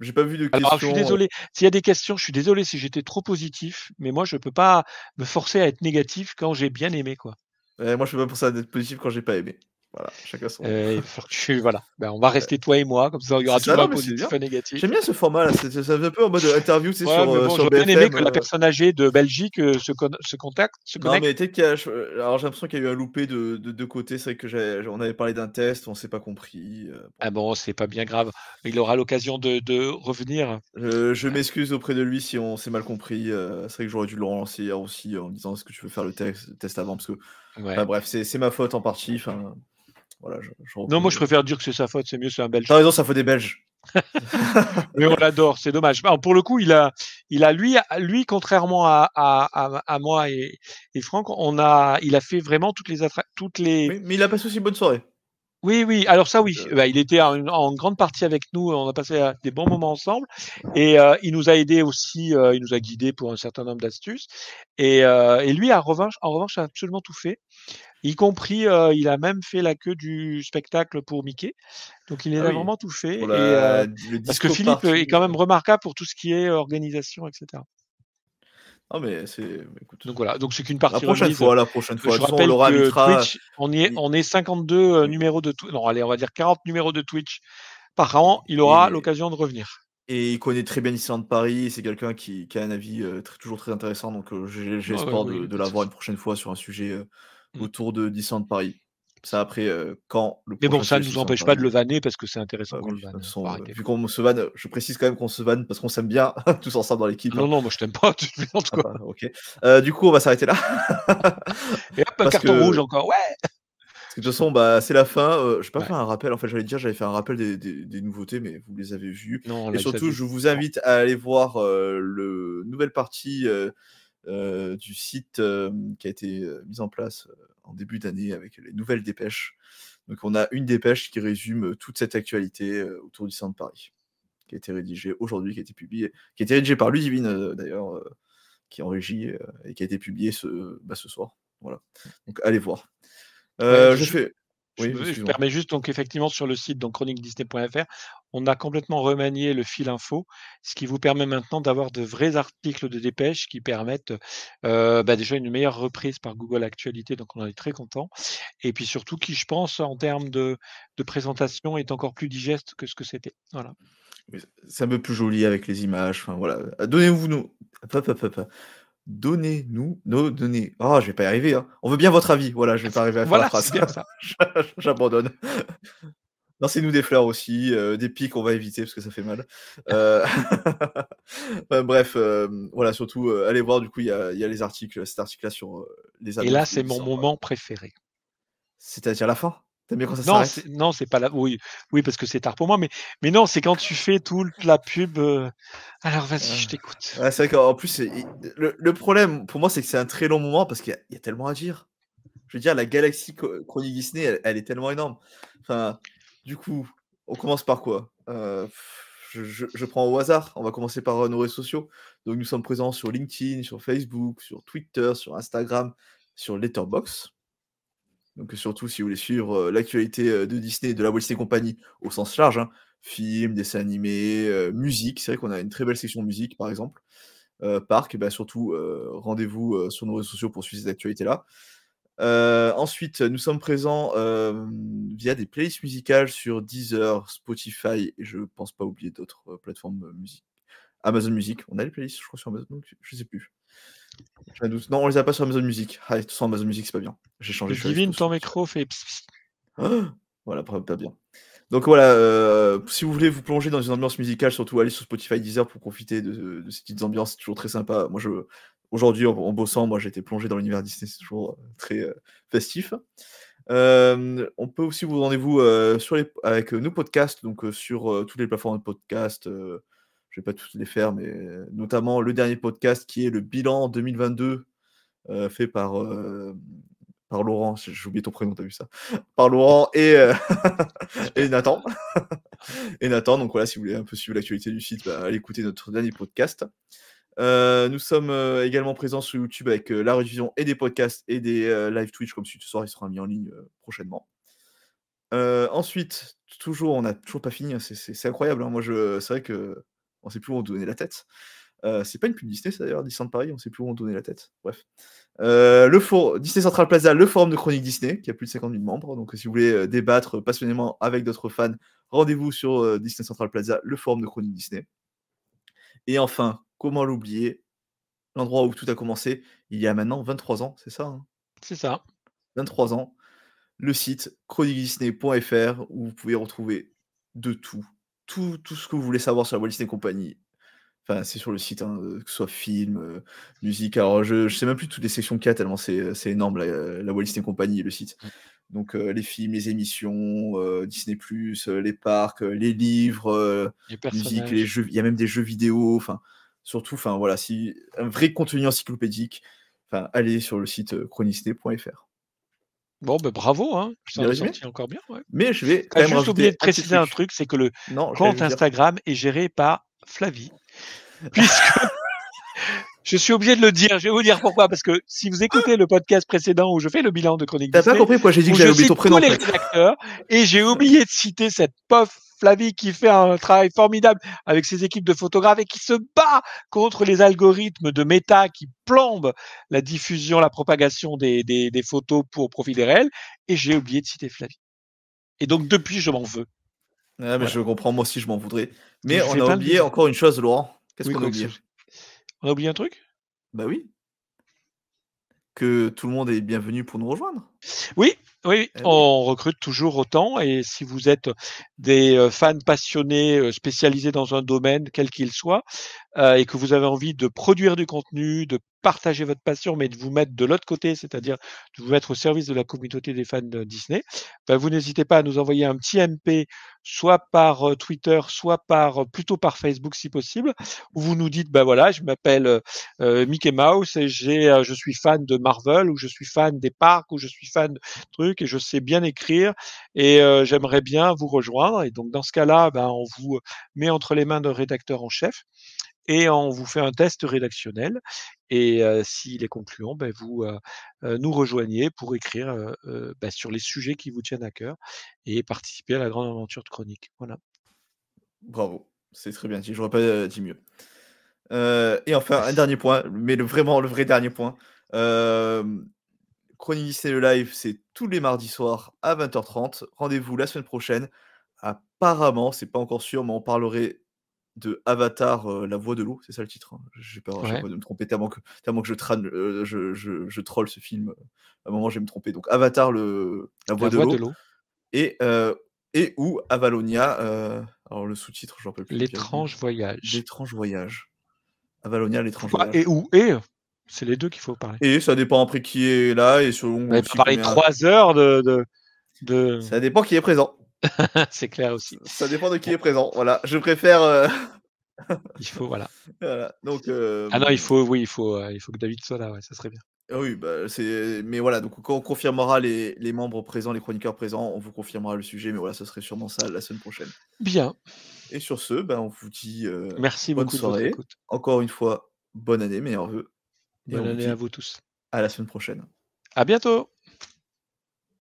J'ai pas vu de questions. Alors, je suis désolé. S'il y a des questions, je suis désolé si j'étais trop positif, mais moi, je peux pas me forcer à être négatif quand j'ai bien aimé, quoi. Euh, moi, je fais pas pour ça d'être positif quand j'ai pas aimé. Voilà, chacun son. Euh, il faut que tu- voilà. Ben, on va rester toi et moi, comme ça, il y aura toujours un positif et négatif. J'aime bien ce format là, c'est- ça fait un peu en mode interview, c'est Ouais, sur, euh, bon, sur j'aurais bien aimé que la euh, personne âgée de Belgique se, con- se contacte, se Non, mais peut-être qu'il y a. Alors, j'ai l'impression qu'il y a eu un loupé de de deux côtés. C'est vrai que on avait parlé d'un test, on s'est pas compris. Ah bon, c'est pas bien grave. Il aura l'occasion de, de revenir. Je, je m'excuse auprès de lui si on s'est mal compris. c'est vrai que j'aurais dû le relancer hier aussi en me disant est-ce que tu veux faire le test, le test avant? Parce que Ouais. enfin, bref c'est ma faute en partie. Enfin voilà. Je, je Non, moi je préfère dire que c'est sa faute, c'est mieux, c'est un Belge. T'as raison, ça faut des Belges. (laughs) Mais on l'adore, c'est dommage. Alors, pour le coup, il a, il a lui, lui contrairement à, à, à, à moi et, et Franck, on a, il a fait vraiment toutes les toutes les. Oui, mais il a passé aussi une bonne soirée. Oui, oui. Alors ça, oui. Euh, Bah, il était en, en grande partie avec nous. On a passé euh, des bons moments ensemble. Et euh, il nous a aidés aussi. euh, il nous a guidés pour un certain nombre d'astuces. Et, euh, et lui, en revanche, en revanche, a absolument tout fait. Y compris, euh, il a même fait la queue du spectacle pour Mickey. Donc il Ah a oui, vraiment tout fait. Et, la, euh, parce que Philippe est quand même remarquable pour tout ce qui est organisation, etc. Ah mais c'est. Donc voilà. Donc c'est qu'une La partie prochaine remise. fois, la prochaine fois. Je De on rappelle leur que. Twitch, on y est, il- on est 52 euh, oui. numéros de Twitch. Non, allez, on va dire 40 numéros de Twitch par an. Il aura Et, l'occasion de revenir. et il connaît très bien Disneyland Paris. C'est quelqu'un qui, qui a un avis euh, très- toujours très intéressant. Donc euh, j'ai j'ai Ouais, espoir oui, de, de de l'avoir une prochaine fois sur un sujet euh, Mm. autour de Disneyland Paris. Ça après, euh, quand le Mais bon, ça ne nous empêche pas de le vanner parce que c'est intéressant Bah qu'on oui, le vanne. façon, euh, vu qu'on se vanne, je précise quand même qu'on se vanne parce qu'on s'aime bien (laughs) tous ensemble dans l'équipe. Non, hein. non, moi je t'aime pas. (laughs) Tu plaisantes, Ah quoi. bah, ok. Euh, du coup, on va s'arrêter là. (laughs) Et hop, un carton rouge encore. Ouais. parce que de toute façon, bah, c'est la fin. Je vais pas Ouais. faire un rappel. En fait, j'allais dire, j'avais fait un rappel des, des- des nouveautés, mais vous les avez vues. Non, Et l'a surtout, je vous invite à aller voir le nouvelle partie du site qui a été mise en place en début d'année avec les nouvelles dépêches. Donc, on a une dépêche qui résume toute cette actualité euh, autour du centre de Paris, qui a été rédigée aujourd'hui, qui a été publiée, qui a été rédigée par Ludivine euh, d'ailleurs, euh, qui est en régie et qui a été publiée ce, bah, ce soir. Voilà. Donc, allez voir. Ouais, je je, fais. Je, Oui, je excuse-moi. permets juste, donc effectivement, sur le site donc chroniquedisney.fr, on a complètement remanié le fil info, ce qui vous permet maintenant d'avoir de vrais articles de dépêche qui permettent euh, bah, déjà une meilleure reprise par Google Actualité, donc on en est très content. Et puis surtout, qui, je pense, en termes de, de présentation, est encore plus digeste que ce que c'était. Voilà. C'est un peu plus joli avec les images. Enfin, voilà. Donnez-vous nous. Donnez-nous nos données. Oh, je vais pas y arriver. hein. On veut bien votre avis. Voilà, je vais pas arriver à faire la phrase. (laughs) J'abandonne. Lancez-nous des fleurs aussi, euh, des pics, on va éviter parce que ça fait mal. Euh, (laughs) enfin, bref, euh, voilà, surtout, euh, allez voir, du coup, il y a, il y a les articles, cet article-là sur euh, les Et là, c'est mon moment préféré. C'est-à-dire la fin? T'aimes bien quand ça Non, c'est non, c'est pas là. Oui, oui, parce que c'est tard pour moi, mais mais non, c'est quand tu fais toute la pub. euh, Alors vas-y, je Ah. t'écoute. Ouais, c'est vrai qu'en plus, le, le problème pour moi, c'est que c'est un très long moment parce qu'il y, a- il y a tellement à dire. Je veux dire, la galaxie Chronique Disney, elle, elle est tellement énorme. Enfin, du coup, on commence par quoi? Euh, je, je- je prends au hasard. On va commencer par euh, nos réseaux sociaux. Donc, nous sommes présents sur LinkedIn, sur Facebook, sur Twitter, sur Instagram, sur Letterboxd. Donc, euh, surtout, si vous voulez suivre euh, l'actualité euh, de Disney de la Walt Disney Company au sens large, hein, films, dessins animés, musique. C'est vrai qu'on a une très belle section musique, par exemple. Parc, et bah, surtout, euh, rendez-vous sur nos réseaux sociaux pour suivre cette actualité-là. Ensuite, nous sommes présents via des playlists musicales sur Deezer, Spotify et je pense pas oublier d'autres plateformes musique. Amazon Music. On a les playlists, je crois, sur Amazon. donc Je sais plus. Non, on les a pas sur Amazon Music. Ah, de toute façon, Amazon Music, c'est pas bien. J'ai changé. Divine, ton micro fait. Ah voilà, pas, bien. Donc voilà, euh, si vous voulez vous plonger dans une ambiance musicale, surtout allez sur Spotify, Deezer pour profiter de, de ces petites ambiances, c'est toujours très sympa. Moi, je, aujourd'hui, en, en bossant, moi, j'ai été plongé dans l'univers Disney, c'est toujours euh, très euh, festif. Euh, on peut aussi vous rendez-vous sur les, avec nos podcasts, donc sur toutes les plateformes de podcast. Je vais pas tous les faire, mais euh, notamment le dernier podcast qui est le bilan 2022 euh, fait par, euh, par Laurent. J'ai oublié ton prénom, t'as vu ça? Par Laurent et, euh, (laughs) et Nathan. et Nathan, donc voilà, si vous voulez un peu suivre l'actualité du site, bah, allez écouter notre dernier podcast. Nous sommes également présents sur YouTube avec la rediffusion et des podcasts et des live Twitch comme celui de ce soir, il sera mis en ligne prochainement. Ensuite, toujours, on n'a toujours pas fini, hein, c'est- incroyable. hein, Moi, c'est vrai que on sait plus où on donnait la tête. Euh, c'est pas une pub Disney, ça d'ailleurs, Disneyland Paris, on sait plus où on donnait la tête. Bref. Euh, le for- Disney Central Plaza, le forum de chronique Disney, qui a plus de 50 000 membres. Donc, si vous voulez euh, débattre passionnément avec d'autres fans, rendez-vous sur Disney Central Plaza, le forum de chronique Disney. Et enfin, comment l'oublier? L'endroit où tout a commencé, il y a maintenant 23 ans, c'est ça hein? C'est ça. 23 ans, le site chroniquedisney.fr où vous pouvez retrouver de tout, tout, tout ce que vous voulez savoir sur la Walt Disney Company. Enfin, c'est sur le site, hein, euh, que ce soit film, euh, musique. Alors, je, je sais même plus toutes les sections qu'il y a, tellement c'est c'est énorme, la, la Walt Disney Company, le site. Donc, euh, les films, les émissions, euh, Disney, euh, les parcs, euh, les livres, euh, Les musique, les jeux, il y a même des jeux vidéo, enfin, surtout, enfin, voilà, si un vrai contenu encyclopédique, enfin, allez sur le site euh, chronisney.fr. Bon, ben bravo, hein. Ça encore bien. Ouais. Mais je vais quand T'as même juste oublié de préciser un truc, c'est que le Non, compte dire. Instagram est géré par Flavie. Puisque (laughs) je suis obligé de le dire, je vais vous dire pourquoi. Parce que si vous écoutez le podcast précédent où je fais le bilan de Chronique T'as pas compris pourquoi j'ai dit que j'avais oublié cite ton prénom tous les rédacteurs et j'ai oublié de citer cette pauvre Flavie qui fait un travail formidable avec ses équipes de photographes et qui se bat contre les algorithmes de méta qui plombent la diffusion, la propagation des, des, des photos pour profit des réels. Et j'ai oublié de citer Flavie. Et donc depuis, je m'en veux. Ah, mais Voilà. je comprends, moi aussi je m'en voudrais. Mais on a de oublié encore une chose, Laurent. Qu'est-ce Oui, qu'on a oublié On a oublié un truc? Bah oui. Que tout le monde est bienvenu pour nous rejoindre. Oui, oui, Eh on recrute toujours autant et si vous êtes des euh, fans passionnés euh, spécialisés dans un domaine, quel qu'il soit, euh, et que vous avez envie de produire du contenu, de partager votre passion, mais de vous mettre de l'autre côté, c'est-à-dire de vous mettre au service de la communauté des fans de Disney, ben, vous n'hésitez pas à nous envoyer un petit MP, soit par Twitter, soit par plutôt par Facebook si possible, où vous nous dites, ben voilà, je m'appelle euh, Mickey Mouse et j'ai, euh, je suis fan de Marvel ou je suis fan des parcs ou je suis fan de trucs et je sais bien écrire et j'aimerais bien vous rejoindre. Et donc dans ce cas-là, ben, on vous met entre les mains d'un rédacteur en chef et on vous fait un test rédactionnel. Et s'il est concluant, ben, vous nous rejoignez pour écrire ben, sur les sujets qui vous tiennent à cœur et participer à la grande aventure de chronique. Voilà. Bravo, c'est très bien dit, j'aurais pas euh, dit mieux. Et enfin, un dernier point, mais vraiment le vrai dernier point. Chronique Disney le live, c'est tous les mardis soirs à 20h30. Rendez-vous la semaine prochaine. Apparemment, c'est pas encore sûr, mais on parlerait de Avatar, euh, la voix de l'eau, c'est ça le titre. hein. J'ai peur Ouais. de me tromper tellement que, tellement que je, trane, euh, je, je, je troll ce film. À un moment, je vais me tromper. Donc, Avatar, le, la voix La de l'eau. Et, euh, et ou Avalonia, euh, alors le sous-titre, je ne rappelle plus. L'étrange voyage. L'étrange voyage. Avalonia, l'étrange voyage. et où et c'est les deux qu'il faut parler. Et ça dépend après qui est là et selon. On parlé combien- trois heures de. de, de... Ça dépend qui est présent. (laughs) c'est clair aussi. Ça dépend de qui est présent. Voilà, je préfère. euh, (laughs) Il faut voilà. (laughs) voilà. Donc. euh, Ah non, il faut oui, il faut euh, il faut que David soit là, ouais, ça serait bien. ah Oui, bah, c'est. Mais voilà, donc quand on confirmera les, les membres présents, les chroniqueurs présents, on vous confirmera le sujet. Mais voilà, ce serait sûrement ça la semaine prochaine. Bien. Et sur ce, ben, on vous dit euh, Merci bonne beaucoup de votre soirée. écoute. Encore une fois, bonne année, meilleurs vœux. Bonne année à vous tous. à la semaine prochaine. À bientôt.